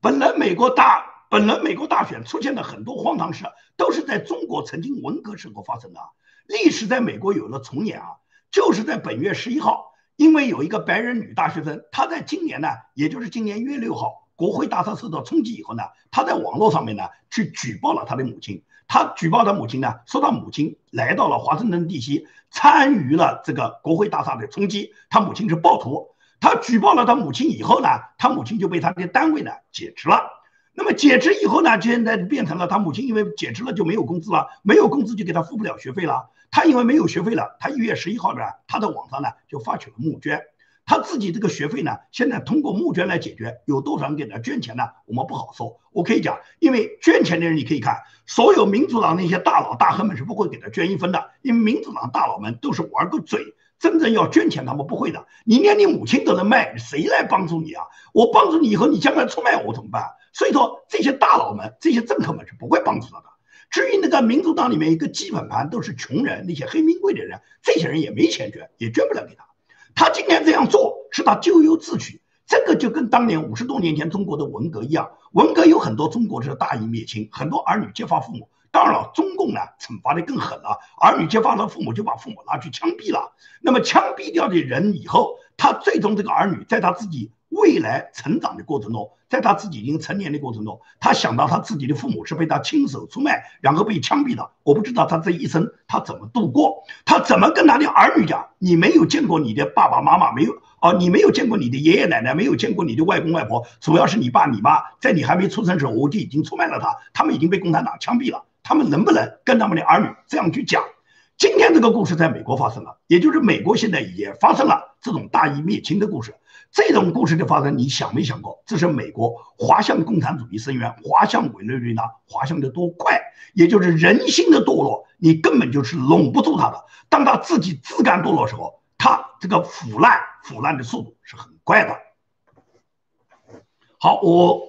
本来美国大，本来美国大选出现的很多荒唐事，都是在中国曾经文革时候发生的。历史在美国有了重演啊，就是在本月十一号，因为有一个白人女大学生，她在今年呢，也就是今年一月六号，国会大厦受到冲击以后呢，她在网络上面呢去举报了她的母亲。他举报他母亲呢，说他母亲来到了华盛顿地区，参与了这个国会大厦的冲击。他母亲是暴徒。他举报了他母亲以后呢，他母亲就被他的单位呢解职了。那么解职以后呢，现在变成了他母亲因为解职了就没有工资了，没有工资就给他付不了学费了。他因为没有学费了，他一月十一号呢，他在网上呢就发起了募捐。他自己这个学费呢，现在通过募捐来解决，有多少人给他捐钱呢？我们不好说。我可以讲，因为捐钱的人，你可以看，所有民主党那些大佬大亨们是不会给他捐一分的，因为民主党大佬们都是玩个嘴，真正要捐钱，他们不会的。你连你母亲都能卖，谁来帮助你啊？我帮助你以后，你将来出卖我怎么办？所以说，这些大佬们、这些政客们是不会帮助他的。至于那个民主党里面一个基本盘都是穷人，那些黑名贵的人，这些人也没钱捐，也捐不了给他。他今天这样做是他咎由自取。这个就跟当年五十多年前中国的文革一样，文革有很多中国的大义灭亲，很多儿女揭发父母。当然了，中共呢惩罚的更狠了，儿女揭发了父母，就把父母拿去枪毙了。那么枪毙掉的人以后，他最终这个儿女在他自己未来成长的过程中，在他自己已经成年的过程中，他想到他自己的父母是被他亲手出卖，然后被枪毙的。我不知道他这一生他怎么度过，他怎么跟他的儿女讲？你没有见过你的爸爸妈妈，没有哦，你没有见过你的爷爷奶奶，没有见过你的外公外婆，主要是你爸你妈，在你还没出生时候我就已经出卖了他，他们已经被共产党枪毙了。他们能不能跟他们的儿女这样去讲？今天这个故事在美国发生了，也就是美国现在也发生了这种大义灭亲的故事。这种故事的发生，你想没想过，这是美国滑向共产主义深渊、滑向委内瑞拉、滑向的多快？也就是人心的堕落，你根本就是拢不住他的。当他自己自甘堕落时候，他这个腐烂、腐烂的速度是很快的。好，我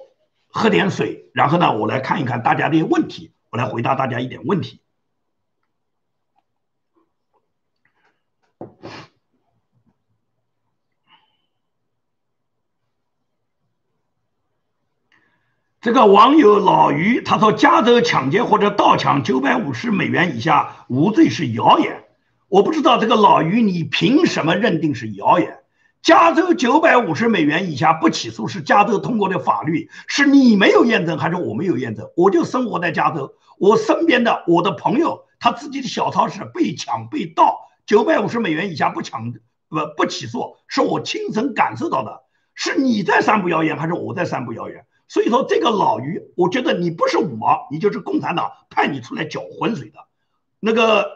喝点水，然后呢，我来看一看大家的问题。我来回答大家一点问题。这个网友老于他说，加州抢劫或者盗抢九百五十美元以下无罪是谣言。我不知道这个老于你凭什么认定是谣言？加州九百五十美元以下不起诉是加州通过的法律，是你没有验证还是我没有验证？我就生活在加州，我身边的我的朋友他自己的小超市被抢被盗，九百五十美元以下不抢不不起诉，是我亲身感受到的。是你在散布谣言还是我在散布谣言？所以说这个老于，我觉得你不是我，你就是共产党派你出来搅浑水的。那个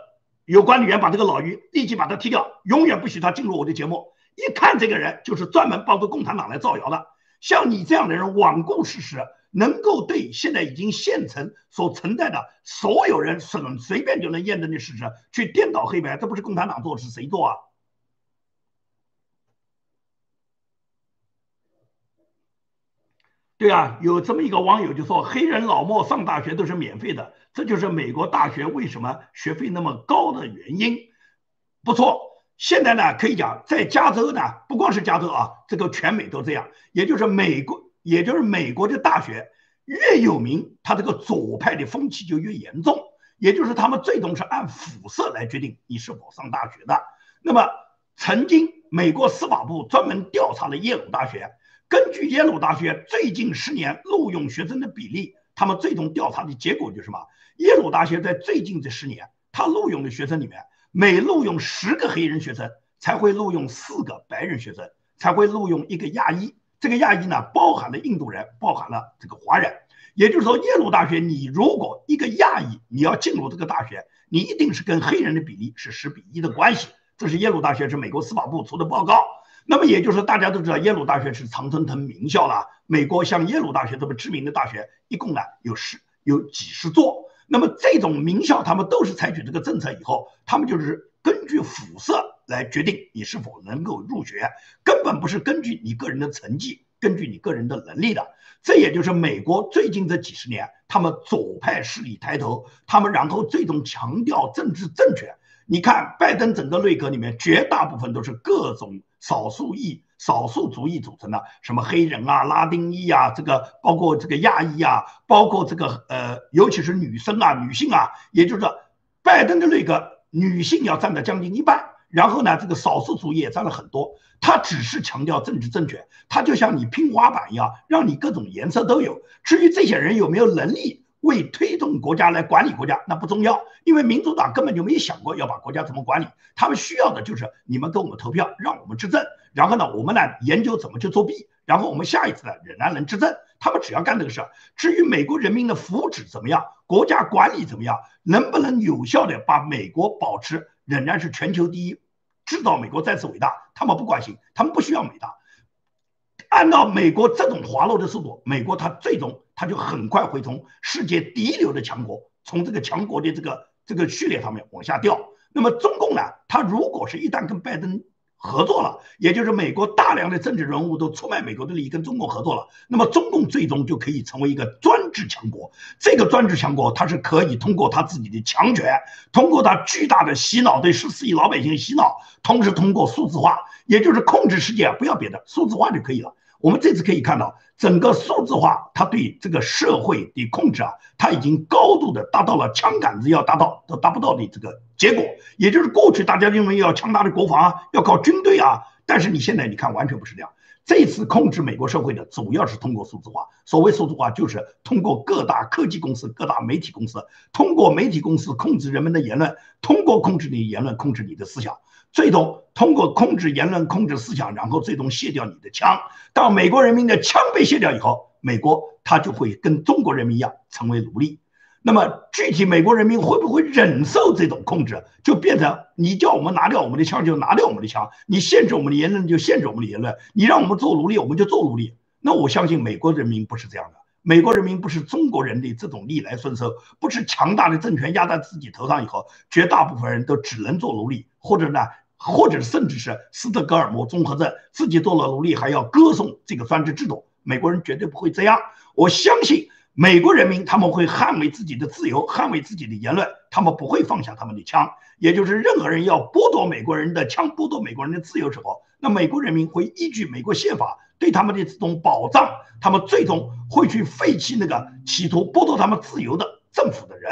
有管理员把这个老于立即把他踢掉，永远不许他进入我的节目。一看这个人就是专门帮助共产党来造谣的，像你这样的人罔顾事实，能够对现在已经现成所存在的所有人随随便就能验证的事实去颠倒黑白，这不是共产党做是谁做啊？对啊，有这么一个网友就说，黑人老莫上大学都是免费的，这就是美国大学为什么学费那么高的原因。不错。现在呢，可以讲，在加州呢，不光是加州啊，这个全美都这样。也就是美国，也就是美国的大学越有名，它这个左派的风气就越严重。也就是他们最终是按肤色来决定你是否上大学的。那么，曾经美国司法部专门调查了耶鲁大学，根据耶鲁大学最近十年录用学生的比例，他们最终调查的结果就是什么？耶鲁大学在最近这十年，他录用的学生里面。每录用十个黑人学生，才会录用四个白人学生，才会录用一个亚裔。这个亚裔呢，包含了印度人，包含了这个华人。也就是说，耶鲁大学，你如果一个亚裔你要进入这个大学，你一定是跟黑人的比例是十比一的关系。这是耶鲁大学是美国司法部出的报告。那么也就是大家都知道，耶鲁大学是常春藤名校了。美国像耶鲁大学这么知名的大学，一共呢有十有几十座。那么这种名校，他们都是采取这个政策以后，他们就是根据肤色来决定你是否能够入学，根本不是根据你个人的成绩，根据你个人的能力的。这也就是美国最近这几十年，他们左派势力抬头，他们然后最终强调政治正确。你看拜登整个内阁里面，绝大部分都是各种少数裔。少数族裔组成的，什么黑人啊、拉丁裔啊，这个包括这个亚裔啊，包括这个呃，尤其是女生啊、女性啊，也就是说，拜登的内阁女性要占到将近一半，然后呢，这个少数族裔也占了很多。他只是强调政治正确，他就像你拼花板一样，让你各种颜色都有。至于这些人有没有能力？为推动国家来管理国家，那不重要，因为民主党根本就没想过要把国家怎么管理，他们需要的就是你们给我们投票，让我们执政，然后呢，我们呢研究怎么去作弊，然后我们下一次呢仍然能执政，他们只要干这个事儿。至于美国人民的福祉怎么样，国家管理怎么样，能不能有效的把美国保持仍然是全球第一，制造美国再次伟大，他们不关心，他们不需要伟大。按照美国这种滑落的速度，美国它最终它就很快会从世界第一流的强国，从这个强国的这个这个序列上面往下掉。那么中共呢，他如果是一旦跟拜登合作了，也就是美国大量的政治人物都出卖美国的利益，跟中共合作了，那么中共最终就可以成为一个专制强国。这个专制强国，它是可以通过它自己的强权，通过它巨大的洗脑，对十四亿老百姓洗脑，同时通过数字化，也就是控制世界，不要别的，数字化就可以了。我们这次可以看到，整个数字化它对这个社会的控制啊，它已经高度的达到了枪杆子要达到都达不到的这个结果。也就是过去大家认为要强大的国防啊，要靠军队啊，但是你现在你看完全不是这样。这次控制美国社会的主要是通过数字化。所谓数字化，就是通过各大科技公司、各大媒体公司，通过媒体公司控制人们的言论，通过控制你言论，控制你的思想。最终通过控制言论、控制思想，然后最终卸掉你的枪。当美国人民的枪被卸掉以后，美国他就会跟中国人民一样成为奴隶。那么具体美国人民会不会忍受这种控制？就变成你叫我们拿掉我们的枪就拿掉我们的枪，你限制我们的言论就限制我们的言论，你让我们做奴隶我们就做奴隶。那我相信美国人民不是这样的，美国人民不是中国人的这种逆来顺受，不是强大的政权压在自己头上以后，绝大部分人都只能做奴隶，或者呢？或者甚至是斯德哥尔摩综合症，自己做了奴隶还要歌颂这个专制制度，美国人绝对不会这样。我相信美国人民他们会捍卫自己的自由，捍卫自己的言论，他们不会放下他们的枪。也就是任何人要剥夺美国人的枪，剥夺美国人的自由时候，那美国人民会依据美国宪法对他们的这种保障，他们最终会去废弃那个企图剥夺他们自由的政府的人。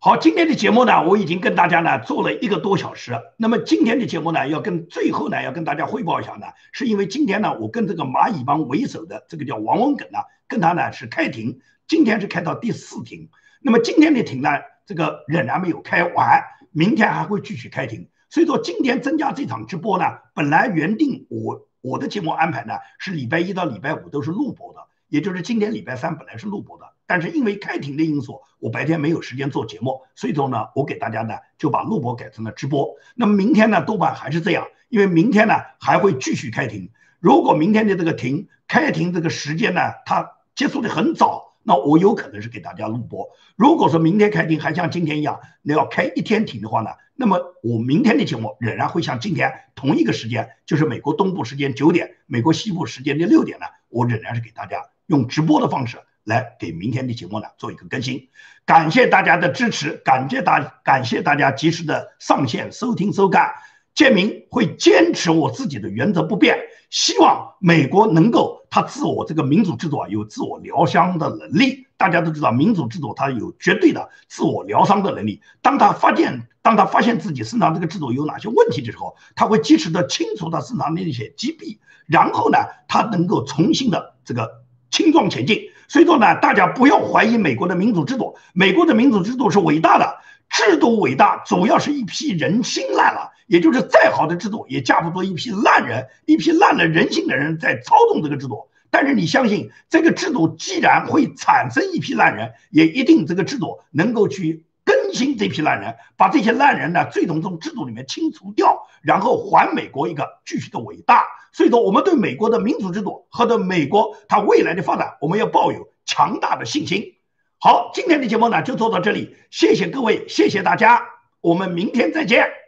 好，今天的节目呢，我已经跟大家呢做了一个多小时。那么今天的节目呢，要跟最后呢要跟大家汇报一下呢，是因为今天呢，我跟这个蚂蚁帮为首的这个叫王文耿呢，跟他呢是开庭，今天是开到第四庭。那么今天的庭呢，这个仍然没有开完，明天还会继续开庭。所以说今天增加这场直播呢，本来原定我我的节目安排呢是礼拜一到礼拜五都是录播的，也就是今天礼拜三本来是录播的。但是因为开庭的因素，我白天没有时间做节目，所以说呢，我给大家呢就把录播改成了直播。那么明天呢，多半还是这样，因为明天呢还会继续开庭。如果明天的这个庭开庭这个时间呢，它结束的很早，那我有可能是给大家录播。如果说明天开庭还像今天一样，你要开一天庭的话呢，那么我明天的节目仍然会像今天同一个时间，就是美国东部时间九点，美国西部时间的六点呢，我仍然是给大家用直播的方式。来给明天的节目呢做一个更新，感谢大家的支持，感谢大感谢大家及时的上线收听收看。建明会坚持我自己的原则不变，希望美国能够他自我这个民主制度啊有自我疗伤的能力。大家都知道民主制度它有绝对的自我疗伤的能力。当他发现当他发现自己身上这个制度有哪些问题的时候，他会及时的清除他身上的那些疾病，然后呢，他能够重新的这个轻装前进。所以说呢，大家不要怀疑美国的民主制度，美国的民主制度是伟大的，制度伟大，主要是一批人心烂了，也就是再好的制度也架不住一批烂人，一批烂了人性的人在操纵这个制度。但是你相信，这个制度既然会产生一批烂人，也一定这个制度能够去。更新这批烂人，把这些烂人呢，最终从制度里面清除掉，然后还美国一个继续的伟大。所以说，我们对美国的民主制度和对美国它未来的发展，我们要抱有强大的信心。好，今天的节目呢就做到这里，谢谢各位，谢谢大家，我们明天再见。